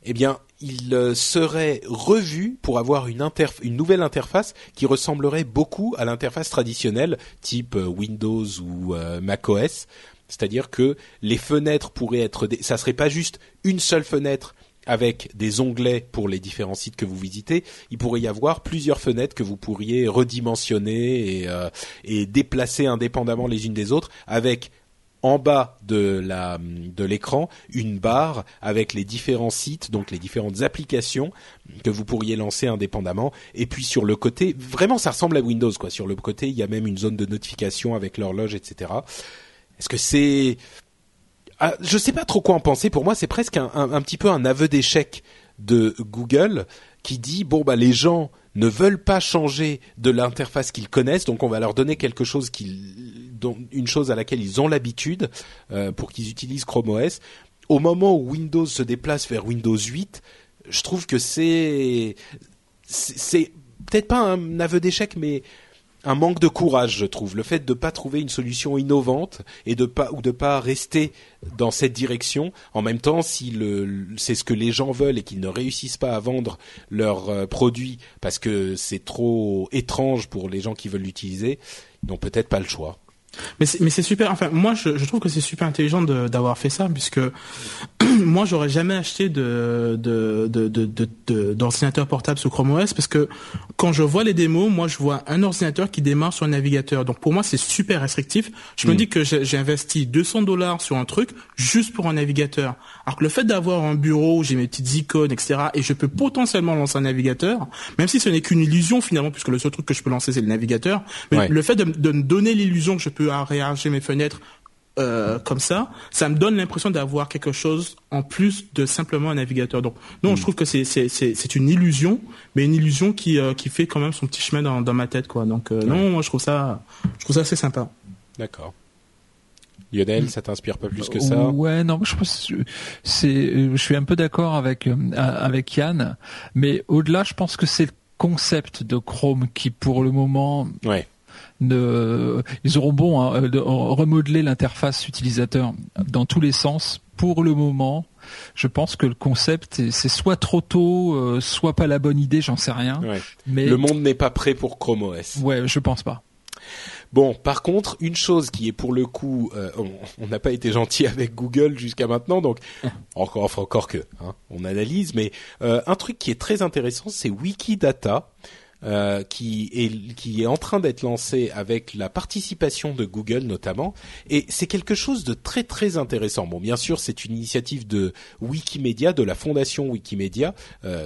eh bien, il serait revu pour avoir une, nouvelle interface qui ressemblerait beaucoup à l'interface traditionnelle type Windows ou macOS. C'est-à-dire que les fenêtres pourraient être, ça serait pas juste une seule fenêtre avec des onglets pour les différents sites que vous visitez, il pourrait y avoir plusieurs fenêtres que vous pourriez redimensionner et, euh, déplacer indépendamment les unes des autres avec en bas de de l'écran une barre avec les différents sites donc les différentes applications que vous pourriez lancer indépendamment. Et puis sur le côté vraiment ça ressemble à Windows quoi. Sur le côté il y a même une zone de notification avec l'horloge etc est-ce que c'est je sais pas trop quoi en penser. Pour moi, c'est presque un, petit peu un aveu d'échec de Google qui dit bon bah les gens ne veulent pas changer de l'interface qu'ils connaissent, donc on va leur donner quelque chose qu'ils, une chose à laquelle ils ont l'habitude euh, pour qu'ils utilisent Chrome OS. Au moment où Windows se déplace vers Windows 8, je trouve que c'est c'est peut-être pas un aveu d'échec, mais un manque de courage, je trouve. Le fait de ne pas trouver une solution innovante et de pas ou de pas rester dans cette direction. En même temps, si le, c'est ce que les gens veulent et qu'ils ne réussissent pas à vendre leurs euh, produits parce que c'est trop étrange pour les gens qui veulent l'utiliser, ils n'ont peut-être pas le choix. Mais c'est, super. Enfin, moi, je, trouve que c'est super intelligent d'avoir fait ça, puisque moi, j'aurais jamais acheté de, d'ordinateur portable sous Chrome OS, parce que quand je vois les démos, moi, je vois un ordinateur qui démarre sur un navigateur. Donc, pour moi, c'est super restrictif. Je me mm. dis que j'ai, investi 200 dollars sur un truc juste pour un navigateur. Alors que le fait d'avoir un bureau, où j'ai mes petites icônes, etc., et je peux potentiellement lancer un navigateur, même si ce n'est qu'une illusion finalement, puisque le seul truc que je peux lancer c'est le navigateur. Mais le fait de, de me donner l'illusion que je peux réarranger mes fenêtres euh, comme ça, ça me donne l'impression d'avoir quelque chose en plus de simplement un navigateur. Donc non, je hmm. trouve que c'est c'est c'est une illusion, mais une illusion qui euh, qui fait quand même son petit chemin dans dans ma tête quoi. Donc euh, non, moi je trouve ça je trouve ça assez sympa. D'accord. Lionel, ça t'inspire pas plus que ça? Ouais, non, je pense c'est je suis un peu d'accord avec avec Yann, mais au-delà, je pense que c'est le concept de Chrome qui pour le moment ouais ne, ils auront bon hein, de remodeler l'interface utilisateur dans tous les sens. Pour le moment, Je pense que le concept, c'est soit trop tôt, soit pas la bonne idée, j'en sais rien. Mais le monde n'est pas prêt pour Chrome OS. Ouais, je pense pas. Bon, par contre, une chose qui est pour le coup, euh, on n'a pas été gentil avec Google jusqu'à maintenant, donc encore, encore que, hein, on analyse, mais euh, un truc qui est très intéressant, c'est Wikidata. Euh, qui est qui est en train d'être lancé avec la participation de Google notamment et c'est quelque chose de très très intéressant. Bon, bien sûr, c'est une initiative de Wikimedia, de la fondation Wikimedia,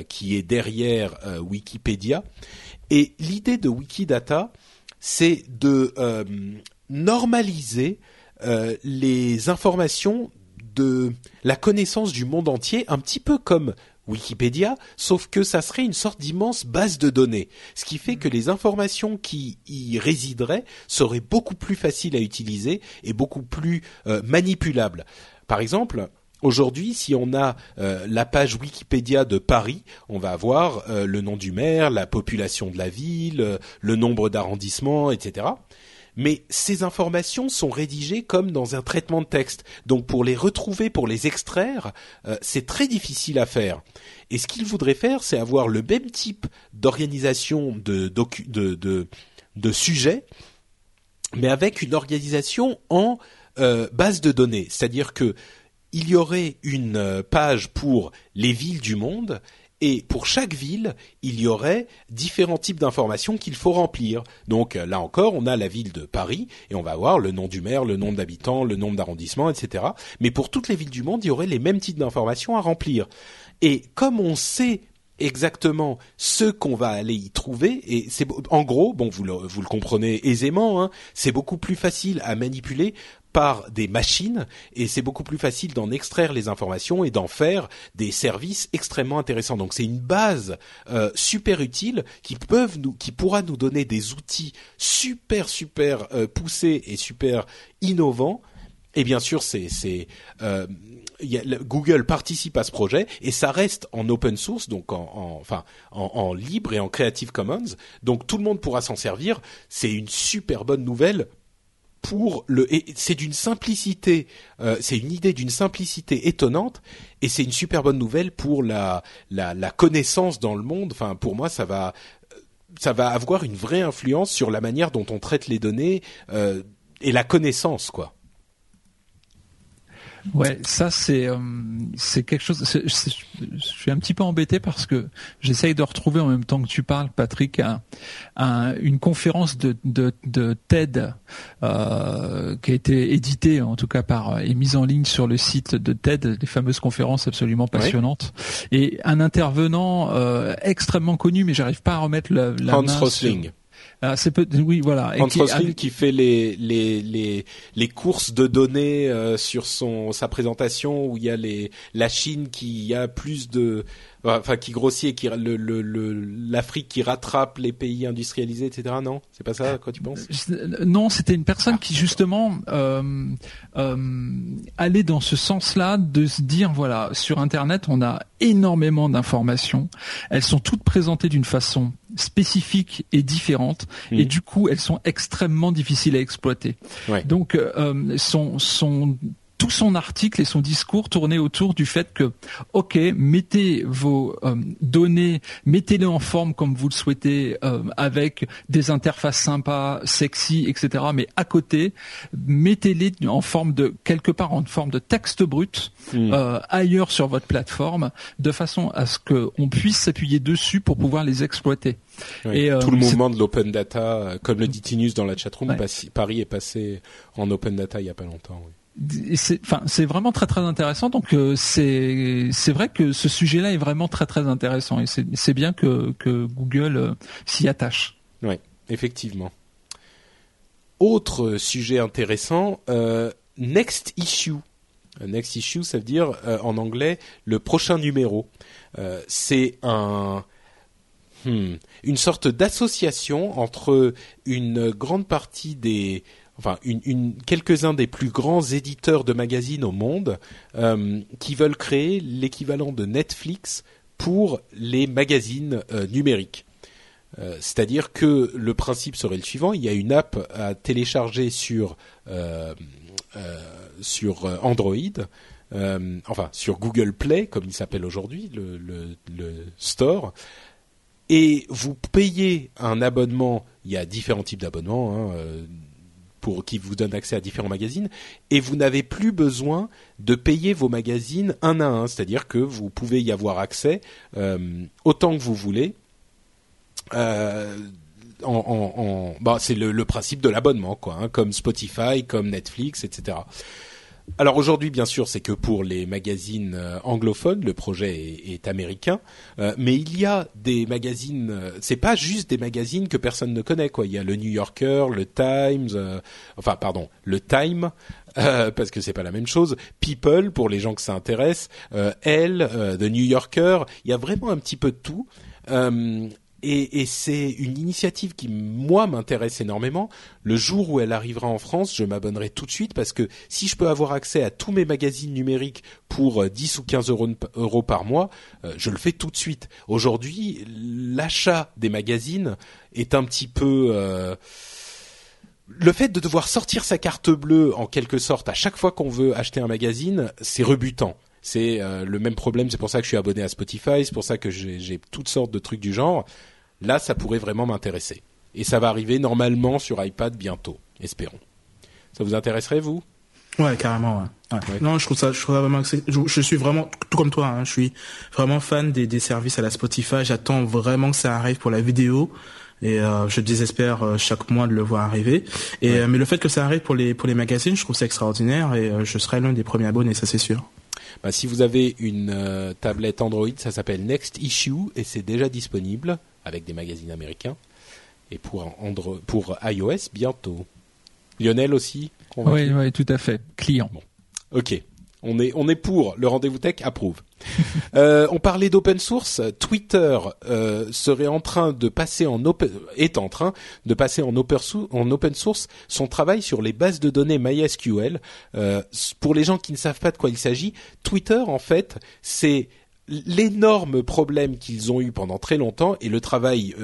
qui est derrière Wikipédia. Et l'idée de Wikidata, c'est de euh, normaliser euh, les informations de la connaissance du monde entier, un petit peu comme Wikipédia, sauf que ça serait une sorte d'immense base de données, ce qui fait que les informations qui y résideraient seraient beaucoup plus faciles à utiliser et beaucoup plus euh, manipulables. Par exemple, Aujourd'hui, si on a euh, la page Wikipédia de Paris, on va avoir euh, le nom du maire, la population de la ville, le nombre d'arrondissements, etc. Mais ces informations sont rédigées comme dans un traitement de texte. Donc pour les retrouver, pour les extraire, c'est très difficile à faire. Et ce qu'il voudrait faire, c'est avoir le même type d'organisation de, sujets, mais avec une organisation en base de données. C'est-à-dire que il y aurait une euh, page pour les villes du monde et pour chaque ville, il y aurait différents types d'informations qu'il faut remplir. Donc euh, là encore, on a la ville de Paris et on va avoir le nom du maire, le nombre d'habitants, le nombre d'arrondissements, etc. Mais pour toutes les villes du monde, il y aurait les mêmes types d'informations à remplir. Et comme on sait exactement ce qu'on va aller y trouver et c'est en gros bon vous le, vous le comprenez aisément hein, c'est beaucoup plus facile à manipuler par des machines et c'est beaucoup plus facile d'en extraire les informations et d'en faire des services extrêmement intéressants. Donc c'est une base euh, super utile qui peuvent nous, qui pourra nous donner des outils super super euh, poussés et super innovants. Et bien sûr, c'est euh, Google participe à ce projet et ça reste en open source, donc en, en enfin en, en, libre et en Creative Commons. Donc tout le monde pourra s'en servir. C'est une super bonne nouvelle pour le c'est d'une simplicité euh, c'est une idée d'une simplicité étonnante et c'est une super bonne nouvelle pour la, la, la connaissance dans le monde. Enfin pour moi ça va ça va avoir une vraie influence sur la manière dont on traite les données euh, et la connaissance quoi Ouais, ça c'est euh, c'est quelque chose. je suis un petit peu embêté parce que j'essaye de retrouver en même temps que tu parles, Patrick, un, une conférence de, de, de TED euh, qui a été éditée en tout cas par et mise en ligne sur le site de TED, des fameuses conférences absolument passionnantes, et un intervenant euh, extrêmement connu, mais j'arrive pas à remettre la, la Hans Rosling. Ah, c'est peut oui voilà. Hans qui, qui fait les les les les courses de données euh, sur son sa présentation où il y a les la Chine qui a plus de enfin qui grossit et qui le l'Afrique qui rattrape les pays industrialisés etc non? C'est pas ça quoi tu penses? Non c'était une personne qui justement euh, euh, allait dans ce sens-là de se dire voilà sur internet on a énormément d'informations. Elles sont toutes présentées d'une façon spécifique et différente et mmh. du coup elles sont extrêmement difficiles à exploiter. Donc euh, son son tout son article et son discours tournaient autour du fait que, ok, mettez vos euh, données, mettez-les en forme comme vous le souhaitez, euh, avec des interfaces sympas, sexy, etc. Mais à côté, mettez-les en forme de quelque part en forme de texte brut hmm. euh, ailleurs sur votre plateforme, de façon à ce qu'on puisse s'appuyer dessus pour pouvoir les exploiter. et, tout le mouvement de l'open data, comme le dit Tinus dans la chatroom, Paris est passé en open data il y a pas longtemps. Oui c'est vraiment très très intéressant donc euh, c'est vrai que ce sujet-là est vraiment très très intéressant et c'est bien que que Google euh, s'y attache. Oui, effectivement. Autre sujet intéressant, euh, next issue. Next issue, ça veut dire en anglais le prochain numéro. c'est un hmm, une sorte d'association entre une grande partie des enfin une, quelques-uns des plus grands éditeurs de magazines au monde euh, qui veulent créer l'équivalent de Netflix pour les magazines euh, numériques. Euh, c'est-à-dire que le principe serait le suivant il y a une app à télécharger sur sur Android enfin sur Google Play comme il s'appelle aujourd'hui, le, le, store et vous payez un abonnement. Il y a différents types d'abonnements. Hein, pour qui vous donnent accès à différents magazines et vous n'avez plus besoin de payer vos magazines un à un, c'est-à-dire que vous pouvez y avoir accès euh, autant que vous voulez. Euh, en, en, en bah, c'est le, le, principe de l'abonnement, quoi, hein, comme Spotify, comme Netflix, etc. Alors aujourd'hui, bien sûr, c'est que pour les magazines euh, anglophones, le projet est, américain, euh, mais il y a des magazines. Euh, c'est pas juste des magazines que personne ne connaît, quoi. Il y a le New Yorker, le Times, enfin pardon, le Time, parce que c'est pas la même chose. People pour les gens que ça intéresse, Elle, The New Yorker. Il y a vraiment un petit peu de tout et, c'est une initiative qui moi m'intéresse énormément. Le jour où elle arrivera en France, je m'abonnerai tout de suite parce que si je peux avoir accès à tous mes magazines numériques pour 10 euh, ou 15 euros, par mois, euh, je le fais tout de suite. Aujourd'hui, l'achat des magazines est un petit peu euh, le fait de devoir sortir sa carte bleue en quelque sorte à chaque fois qu'on veut acheter un magazine, c'est rebutant. C'est euh, le même problème, c'est pour ça que je suis abonné à Spotify, c'est pour ça que j'ai toutes sortes de trucs du genre. Là, ça pourrait vraiment m'intéresser. Et ça va arriver normalement sur iPad bientôt, espérons. Ça vous intéresserait, vous? Ouais, carrément. Ouais. Non, je trouve ça, je trouve vraiment, je, je, suis vraiment tout comme toi. Hein, je suis vraiment fan des, des services à la Spotify. J'attends vraiment que ça arrive pour la vidéo et euh, je désespère euh, chaque mois de le voir arriver. Et mais le fait que ça arrive pour les pour les magazines, je trouve ça extraordinaire et je serai l'un des premiers abonnés, ça c'est sûr. Bah, si vous avez une euh, tablette Android, ça s'appelle Next Issue et c'est déjà disponible avec des magazines américains. Et pour, Android, pour iOS, bientôt. Lionel aussi Oui, oui, tout à fait. Client. Bon. Ok. On est, on est pour. Le rendez-vous tech approuve. euh, on parlait d'open source. Twitter euh, serait en train de passer en open, est en train de passer en open, en open source son travail sur les bases de données MySQL. Euh, pour les gens qui ne savent pas de quoi il s'agit, Twitter en fait c'est l'énorme problème qu'ils ont eu pendant très longtemps et le travail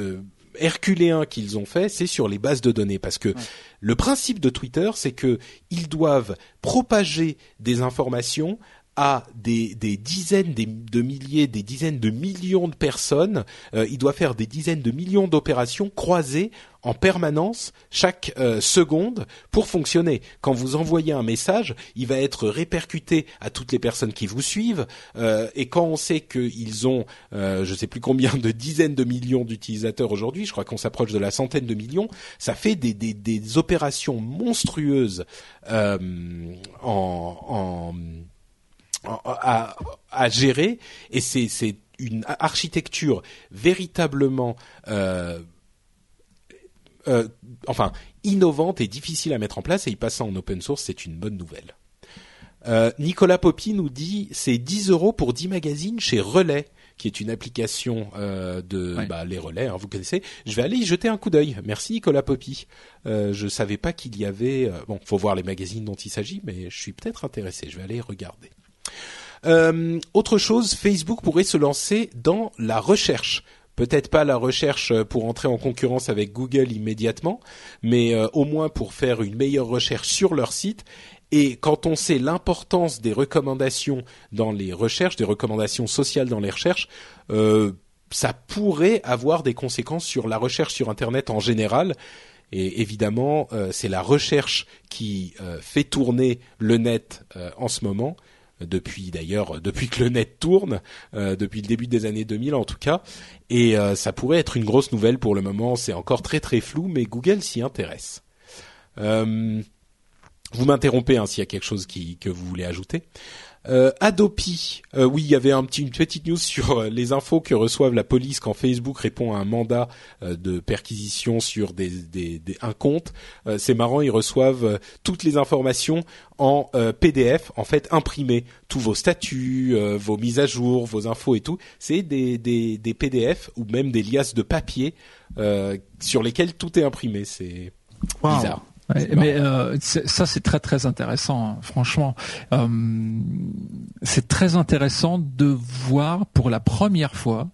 herculéen qu'ils ont fait, c'est sur les bases de données parce que le principe de Twitter, c'est que ils doivent propager des informations à des, des dizaines de milliers, des dizaines de millions de personnes. Euh, il doit faire des dizaines de millions d'opérations croisées en permanence chaque euh, seconde pour fonctionner. Quand vous envoyez un message, il va être répercuté à toutes les personnes qui vous suivent. Euh, et quand on sait qu'ils ont, je ne sais plus combien de dizaines de millions d'utilisateurs aujourd'hui, je crois qu'on s'approche de la centaine de millions, ça fait des, des, des opérations monstrueuses en, en à, à gérer et c'est une architecture véritablement euh, euh, enfin innovante et difficile à mettre en place et y passer en open source c'est une bonne nouvelle. Euh, Nicolas Poppy nous dit c'est 10 euros pour 10 magazines chez Relais qui est une application euh, de bah, les relais, hein, vous connaissez. Je vais aller y jeter un coup d'œil. Merci Nicolas Poppy. Euh, je savais pas qu'il y avait. Euh, bon, faut voir les magazines dont il s'agit, mais je suis peut-être intéressé. Je vais aller regarder. Euh, autre chose, Facebook pourrait se lancer dans la recherche. Peut-être pas la recherche pour entrer en concurrence avec Google immédiatement, mais euh, au moins pour faire une meilleure recherche sur leur site. Et quand on sait l'importance des recommandations dans les recherches, des recommandations sociales dans les recherches, euh, ça pourrait avoir des conséquences sur la recherche sur Internet en général. Et évidemment, c'est la recherche qui fait tourner le net en ce moment depuis d'ailleurs depuis que le net tourne, euh, depuis le début des années 2000 en tout cas, et euh, ça pourrait être une grosse nouvelle pour le moment. C'est encore très très flou, mais Google s'y intéresse. Euh, vous m'interrompez hein, s'il y a quelque chose qui, que vous voulez ajouter. Euh, Adopi, euh, oui, il y avait un petit, une petite news sur euh, les infos que reçoivent la police quand Facebook répond à un mandat euh, de perquisition sur des, des, des un compte. c'est marrant, ils reçoivent toutes les informations en PDF, en fait imprimées, tous vos statuts, vos mises à jour, vos infos et tout. C'est des, des, des PDF ou même des liasses de papier sur lesquelles tout est imprimé. C'est bizarre mais euh, ça c'est très très intéressant, hein, franchement. Euh, c'est très intéressant de voir pour la première fois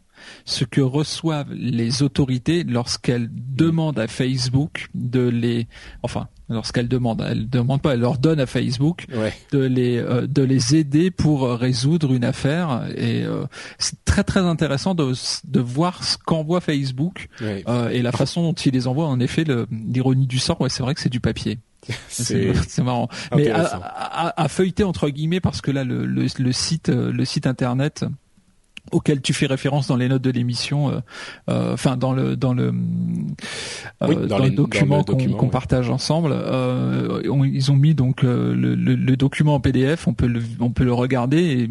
ce que reçoivent les autorités lorsqu'elles demandent à Facebook de les, enfin, lorsqu'elles demandent, elles demandent pas, elles leur donnent à Facebook de les euh, de les aider pour résoudre une affaire. Et euh, c'est très très intéressant de de voir ce qu'envoie Facebook euh, et la façon dont il les envoie. En effet, l'ironie du sort, ouais, c'est vrai que c'est du papier. c'est marrant. Mais à, à, feuilleter entre guillemets parce que là le, le, le site le site internet auquel tu fais référence dans les notes de l'émission, euh, euh, enfin dans le dans le euh, dans, le document qu'on partage ensemble. ils ont mis donc le, le, document en PDF, on peut le on peut le regarder et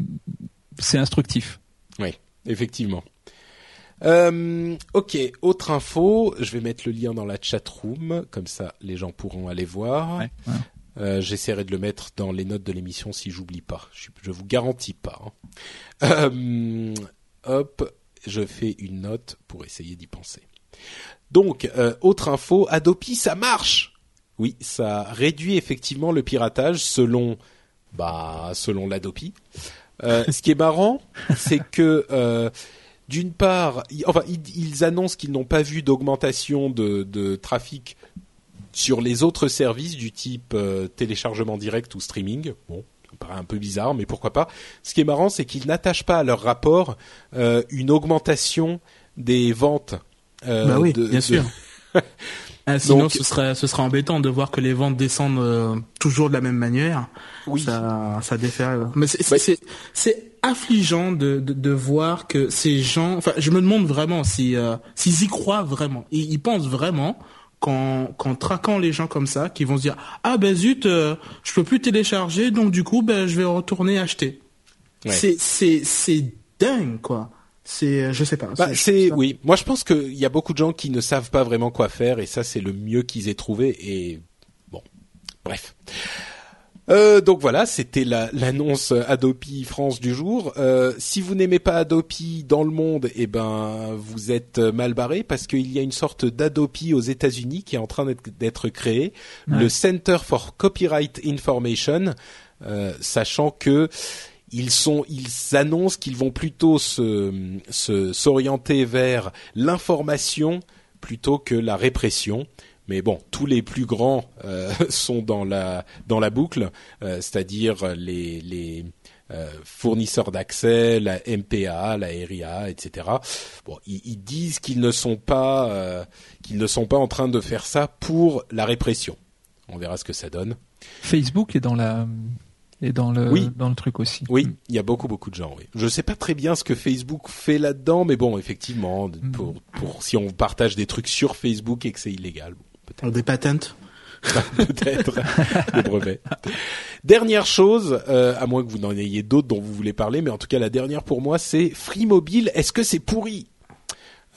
c'est instructif. Oui, effectivement. ok, autre info, je vais mettre le lien dans la chat room, comme ça les gens pourront aller voir. Ouais, euh, j'essaierai de le mettre dans les notes de l'émission si j'oublie pas. Je, je vous garantis pas. Hein. Euh, hop, je fais une note pour essayer d'y penser. Donc, euh, autre info, Adopi, ça marche. Oui, ça réduit effectivement le piratage selon, bah, selon l'Adopi. ce qui est marrant, c'est que d'une part, enfin, ils, annoncent qu'ils n'ont pas vu d'augmentation de, de trafic sur les autres services du type euh, téléchargement direct ou streaming, bon, ça paraît un peu bizarre, mais pourquoi pas. Ce qui est marrant, c'est qu'ils n'attachent pas à leur rapport euh, une augmentation des ventes. Euh, bah oui, bien sûr. Ah, sinon, ce serait ce serait embêtant de voir que les ventes descendent toujours de la même manière. Oui. Ça ça défait. Mais c'est c'est affligeant de, de, de voir que ces gens. Enfin, je me demande vraiment si s'ils y croient vraiment. Ils, ils pensent vraiment qu'en traquant les gens comme ça, qui vont se dire ah ben zut, euh, je peux plus télécharger, donc du coup ben je vais retourner acheter. C'est c'est c'est dingue quoi. C'est je sais pas. Bah, c'est oui. Moi je pense qu'il y a beaucoup de gens qui ne savent pas vraiment quoi faire et ça c'est le mieux qu'ils aient trouvé et bon bref. Euh, donc voilà, c'était l'annonce Adopi France du jour. Euh, si vous n'aimez pas Adopi dans le monde, eh ben vous êtes mal barré parce qu'il y a une sorte d'Adopi aux États-Unis qui est en train d'être créé, le Center for Copyright Information, euh, sachant que ils sont, ils annoncent qu'ils vont plutôt se s'orienter vers l'information plutôt que la répression mais bon, tous les plus grands euh, sont dans la dans la boucle, euh, c'est-à-dire les les euh, fournisseurs d'accès, la MPA, la RIA, etc. Bon, ils, disent qu'ils ne sont pas qu'ils ne sont pas en train de faire ça pour la répression. On verra ce que ça donne. Facebook est dans la est dans le oui. dans le truc aussi. Oui, il y a beaucoup beaucoup de gens. Oui. Je sais pas très bien ce que Facebook fait là-dedans, mais bon, effectivement, mm. pour pour si on partage des trucs sur Facebook et que c'est illégal. Des patentes Peut-être des brevets. Dernière chose, euh, à moins que vous n'en ayez d'autres dont vous voulez parler, mais en tout cas la dernière pour moi, c'est Free Mobile. Est-ce que c'est pourri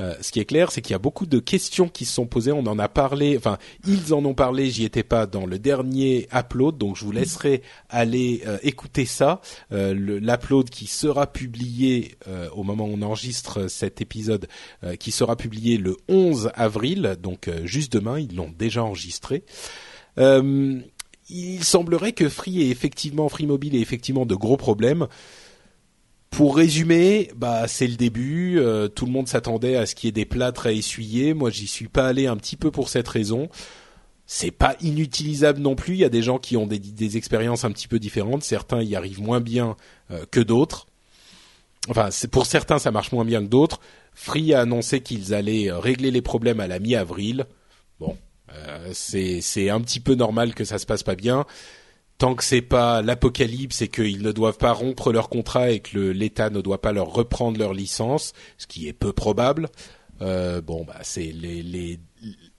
euh, ce qui est clair, c'est qu'il y a beaucoup de questions qui se sont posées. On en a parlé, enfin, ils en ont parlé. J'y étais pas dans le dernier upload, donc je vous laisserai aller euh, écouter ça. Euh, l'upload qui sera publié au moment où on enregistre cet épisode, qui sera publié le 11 avril, donc juste demain. Ils l'ont déjà enregistré. il semblerait que Free est effectivement Free Mobile ait effectivement de gros problèmes. Pour résumer, bah c'est le début. Euh, tout le monde s'attendait à ce qu'il y ait des plâtres à essuyer. Moi, j'y suis pas allé un petit peu pour cette raison. C'est pas inutilisable non plus. Il y a des gens qui ont des, expériences un petit peu différentes. Certains y arrivent moins bien euh, que d'autres. Enfin, pour certains, ça marche moins bien que d'autres. Free a annoncé qu'ils allaient euh, régler les problèmes à la mi-avril. Bon, c'est un petit peu normal que ça se passe pas bien tant que c'est pas l'apocalypse et qu'ils ne doivent pas rompre leur contrat et que l'État ne doit pas leur reprendre leur licence, ce qui est peu probable, euh, bon bah c'est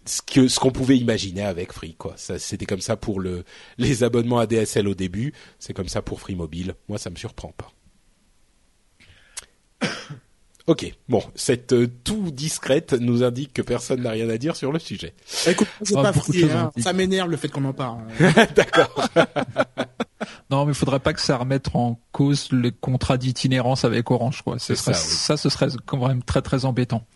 ce qu'on pouvait imaginer avec Free quoi. C'était comme ça pour le les abonnements ADSL au début, c'est comme ça pour Free Mobile. Moi ça me surprend pas. Ok, bon, cette euh, tout discrète nous indique que personne n'a rien à dire sur le sujet. Écoute, c'est pas hein. ça m'énerve le fait qu'on en parle. D'accord. non, mais il faudrait pas que ça remette en cause le contrat d'itinérance avec Orange, quoi. Ce serait, ça, ce serait quand même très très embêtant.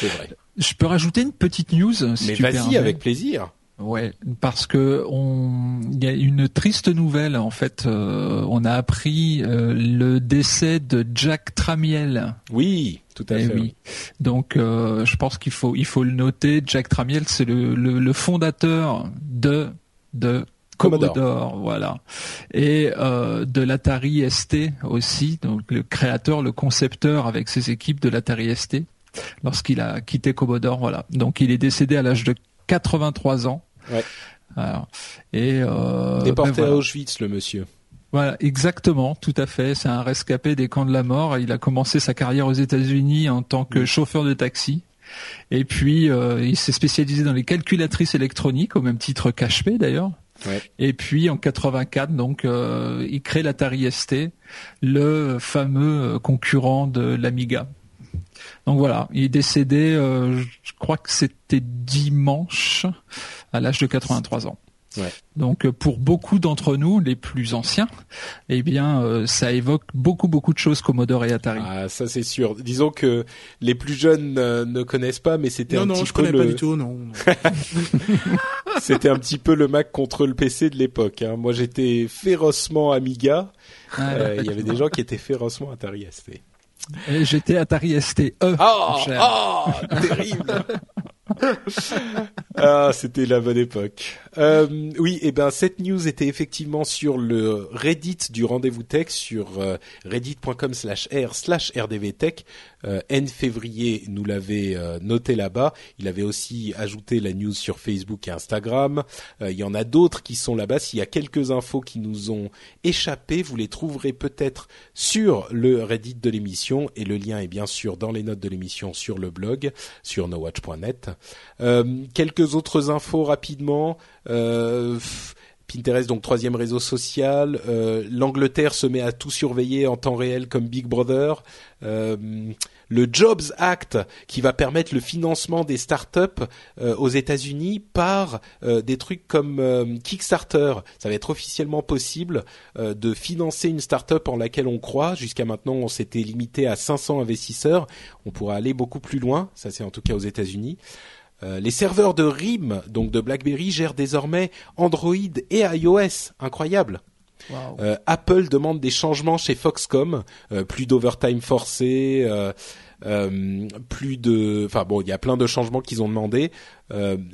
C'est vrai. Je peux rajouter une petite news si Mais vas-y, avec plaisir. Ouais, parce que on, il y a une triste nouvelle en fait. Euh, on a appris euh, le décès de Jack Tramiel. Oui, tout à Eh fait. oui. Donc, euh, je pense qu'il faut, il faut le noter. Jack Tramiel, c'est le, le, le fondateur de de Commodore. Commodore, voilà, et euh, de l'Atari ST aussi. Donc, le créateur, le concepteur avec ses équipes de l'Atari ST lorsqu'il a quitté Commodore, voilà. Donc, il est décédé à l'âge de 83 ans. Ouais. Alors, et euh, Déporté ben voilà. à Auschwitz, le monsieur. Voilà, exactement, tout à fait. C'est un rescapé des camps de la mort. Il a commencé sa carrière aux États-Unis en tant que chauffeur de taxi. Et puis, euh, il s'est spécialisé dans les calculatrices électroniques, au même titre qu'HP d'ailleurs. Ouais. Et puis en 84, donc, euh, il crée l'Atari ST, le fameux euh, concurrent de l'Amiga. Donc voilà, il est décédé, euh, je crois que c'était dimanche, à l'âge de 83 ans. Ouais. Donc euh, pour beaucoup d'entre nous, les plus anciens, eh bien euh, ça évoque beaucoup beaucoup de choses Commodore et Atari. Ah, ça c'est sûr. Disons que les plus jeunes euh, ne connaissent pas, mais c'était Non, un non, petit je peu connais le, pas du tout, non. non. c'était un petit peu le Mac contre le PC de l'époque. Hein. Moi, j'étais férocement Amiga. Ah, Euh, Il y avait des gens qui étaient férocement Atari ST. Et j'étais Atari ST. E. Mon cher. ah, terrible. ah, c'était la bonne époque. Euh, oui, et ben cette news était effectivement sur le Reddit du rendez-vous tech sur euh, reddit.com/r slash rdvtech. Euh, N février nous l'avait euh, noté là-bas. Il avait aussi ajouté la news sur Facebook et Instagram. Euh, il y en a d'autres qui sont là-bas. S'il y a quelques infos qui nous ont échappé, vous les trouverez peut-être sur le Reddit de l'émission et le lien est bien sûr dans les notes de l'émission sur le blog sur nowatch.net. Euh, quelques autres infos rapidement. Euh, Pinterest, donc troisième réseau social. Euh, L'Angleterre se met à tout surveiller en temps réel comme Big Brother. Euh, le Jobs Act qui va permettre le financement des startups euh, aux États-Unis par euh, des trucs comme euh, Kickstarter. Ça va être officiellement possible euh, de financer une startup en laquelle on croit. Jusqu'à maintenant, on s'était limité à 500 investisseurs. On pourra aller beaucoup plus loin. Ça, c'est en tout cas aux États-Unis. Euh, les serveurs de RIM, donc de BlackBerry, gèrent désormais Android et iOS. Incroyable. Euh, Apple demande des changements chez Foxconn, euh, plus d'overtime forcé, plus de, enfin bon, il y a plein de changements qu'ils ont demandé,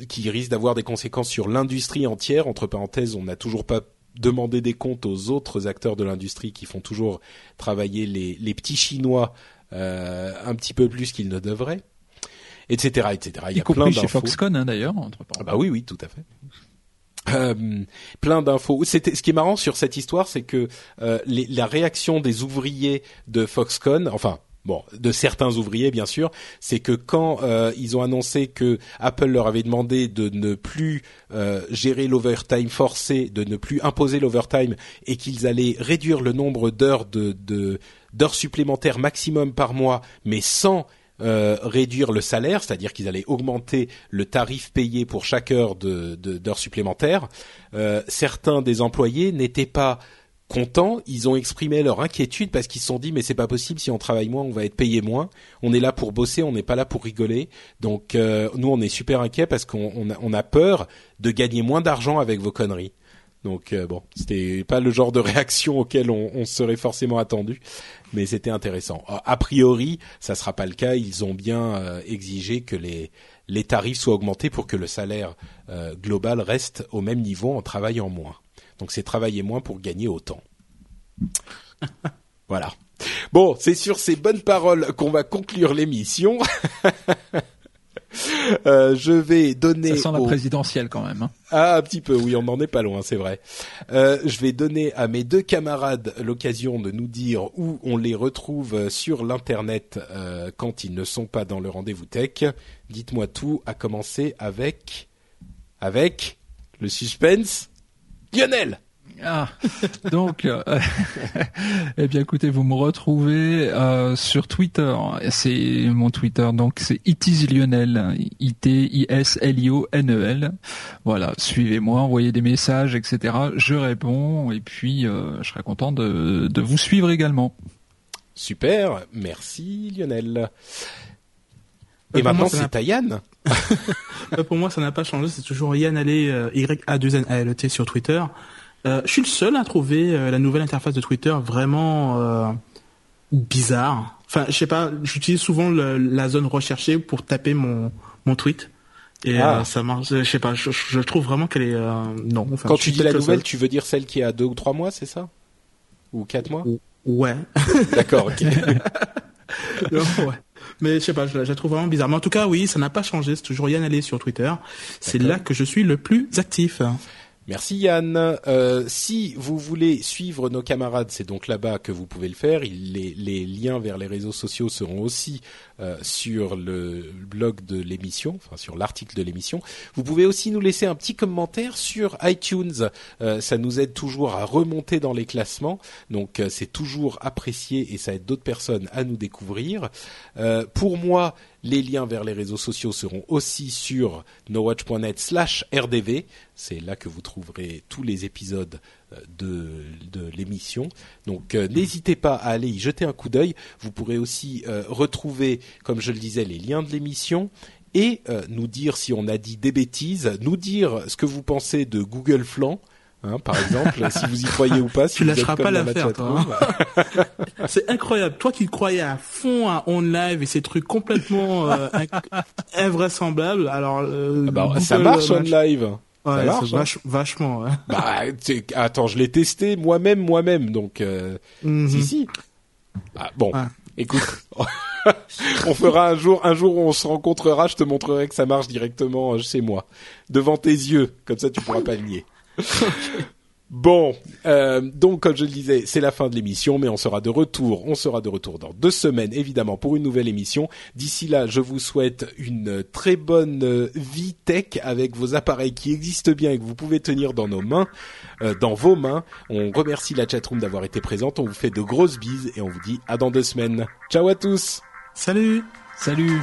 qui risquent d'avoir des conséquences sur l'industrie entière. Entre parenthèses, on n'a toujours pas demandé des comptes aux autres acteurs de l'industrie qui font toujours travailler les, les petits Chinois un petit peu plus qu'ils ne devraient, etc., etc. Il y y a plein chez d'infos. Foxconn hein, d'ailleurs. Entre Ah bah oui, oui, tout à fait. Euh, plein d'infos. C'était ce qui est marrant sur cette histoire, c'est que euh, les- la réaction des ouvriers de Foxconn, enfin bon, de certains ouvriers bien sûr, c'est que quand euh, ils ont annoncé que Apple leur avait demandé de ne plus euh, gérer l'overtime forcé, de ne plus imposer l'overtime, et qu'ils allaient réduire le nombre d'heures de de- d'heures supplémentaires maximum par mois, mais sans euh, réduire le salaire, c'est-à-dire qu'ils allaient augmenter le tarif payé pour chaque heure d'heures supplémentaires. Euh, certains des employés n'étaient pas contents, ils ont exprimé leur inquiétude parce qu'ils se sont dit mais c'est pas possible si on travaille moins, on va être payé moins. On est là pour bosser, on n'est pas là pour rigoler. Donc euh, nous on est super inquiets parce qu'on on a, on a peur de gagner moins d'argent avec vos conneries. Donc euh, bon, c'était pas le genre de réaction auquel on, on serait forcément attendu, mais c'était intéressant. A priori, ça sera pas le cas. Ils ont bien euh, exigé que les les tarifs soient augmentés pour que le salaire euh, global reste au même niveau en travaillant moins. Donc c'est travailler moins pour gagner autant. voilà. Bon, c'est sur ces bonnes paroles qu'on va conclure l'émission. Euh, je vais donner Ça sent la au- présidentielle quand même. hein. ah, un petit peu, oui, on n'en est pas loin, c'est vrai. Euh, je vais donner à mes deux camarades l'occasion de nous dire où on les retrouve sur l'internet euh, quand ils ne sont pas dans le rendez-vous tech. Dites-moi tout, à commencer avec avec le suspense. Lionel. Ah, donc, euh, eh bien, écoutez, vous me retrouvez euh, sur Twitter. C'est mon Twitter, donc c'est Lionel, I T I S L I O N E L. Voilà, suivez-moi, envoyez des messages, etc. Je réponds et puis euh, je serai content de, de vous suivre également. Super, merci Lionel. Euh, Et pour maintenant moi, c'est c'est la- Tayan. Pour moi, ça n'a pas changé. C'est toujours Yann Allé, euh, Y A 2 N A L E T sur Twitter. Euh, je suis le seul à trouver euh, la nouvelle interface de Twitter vraiment euh, bizarre. Enfin, je sais pas. J'utilise souvent le, la zone recherchée pour taper mon mon tweet. Et Ah. euh, ça marche. Je sais pas. Je, je trouve vraiment qu'elle est euh, non. Enfin, Quand tu dis la nouvelle, tu veux dire celle qui a deux ou trois mois, c'est ça? Ou quatre mois? Ouais. D'accord, ok. Non, ouais. Mais je sais pas, je la, je la trouve vraiment bizarre. Mais en tout cas, oui, ça n'a pas changé. C'est toujours Yann Allé sur Twitter. C'est là que je suis le plus actif. Merci Yann. Euh, si vous voulez suivre nos camarades, c'est donc là-bas que vous pouvez le faire. Les, liens vers les réseaux sociaux seront aussi euh, sur le blog de l'émission, enfin sur l'article de l'émission. Vous pouvez aussi nous laisser un petit commentaire sur iTunes. Euh, ça nous aide toujours à remonter dans les classements, donc c'est toujours apprécié et ça aide d'autres personnes à nous découvrir. Pour moi, les liens vers les réseaux sociaux seront aussi sur nowatch.net slash rdv. C'est là que vous trouverez tous les épisodes euh, de, de l'émission. Donc euh, n'hésitez pas à aller y jeter un coup d'œil. Vous pourrez aussi euh, retrouver, comme je le disais, les liens de l'émission et euh, nous dire si on a dit des bêtises, nous dire ce que vous pensez de Google Flan. Hein, par exemple, si vous y croyez ou pas, si Tu lâcheras pas l'affaire, la toi, chatroom. C'est incroyable. Toi qui croyais à fond à On Live et ces trucs complètement euh, invraisemblables. Alors, euh, Ah bah, Google, ça marche en live. Ouais, ça marche, hein. vache- vachement. Ouais. Bah, attends, je l'ai testé moi-même, moi-même, donc euh, Mhm. si si. Ah, bon, Ouais. écoute, on fera un jour, un jour où on se rencontrera, je te montrerai que ça marche directement euh, chez moi, devant tes yeux, comme ça tu pourras pas le nier. Bon, euh, donc comme je le disais, c'est la fin de l'émission, mais on sera de retour. On sera de retour dans deux semaines, évidemment, pour une nouvelle émission. D'ici là, je vous souhaite une très bonne euh, vie tech avec vos appareils qui existent bien et que vous pouvez tenir dans nos mains, euh, dans vos mains. On remercie la chatroom d'avoir été présente. On vous fait de grosses bises et on vous dit à dans deux semaines. Ciao à tous. Salut. Salut.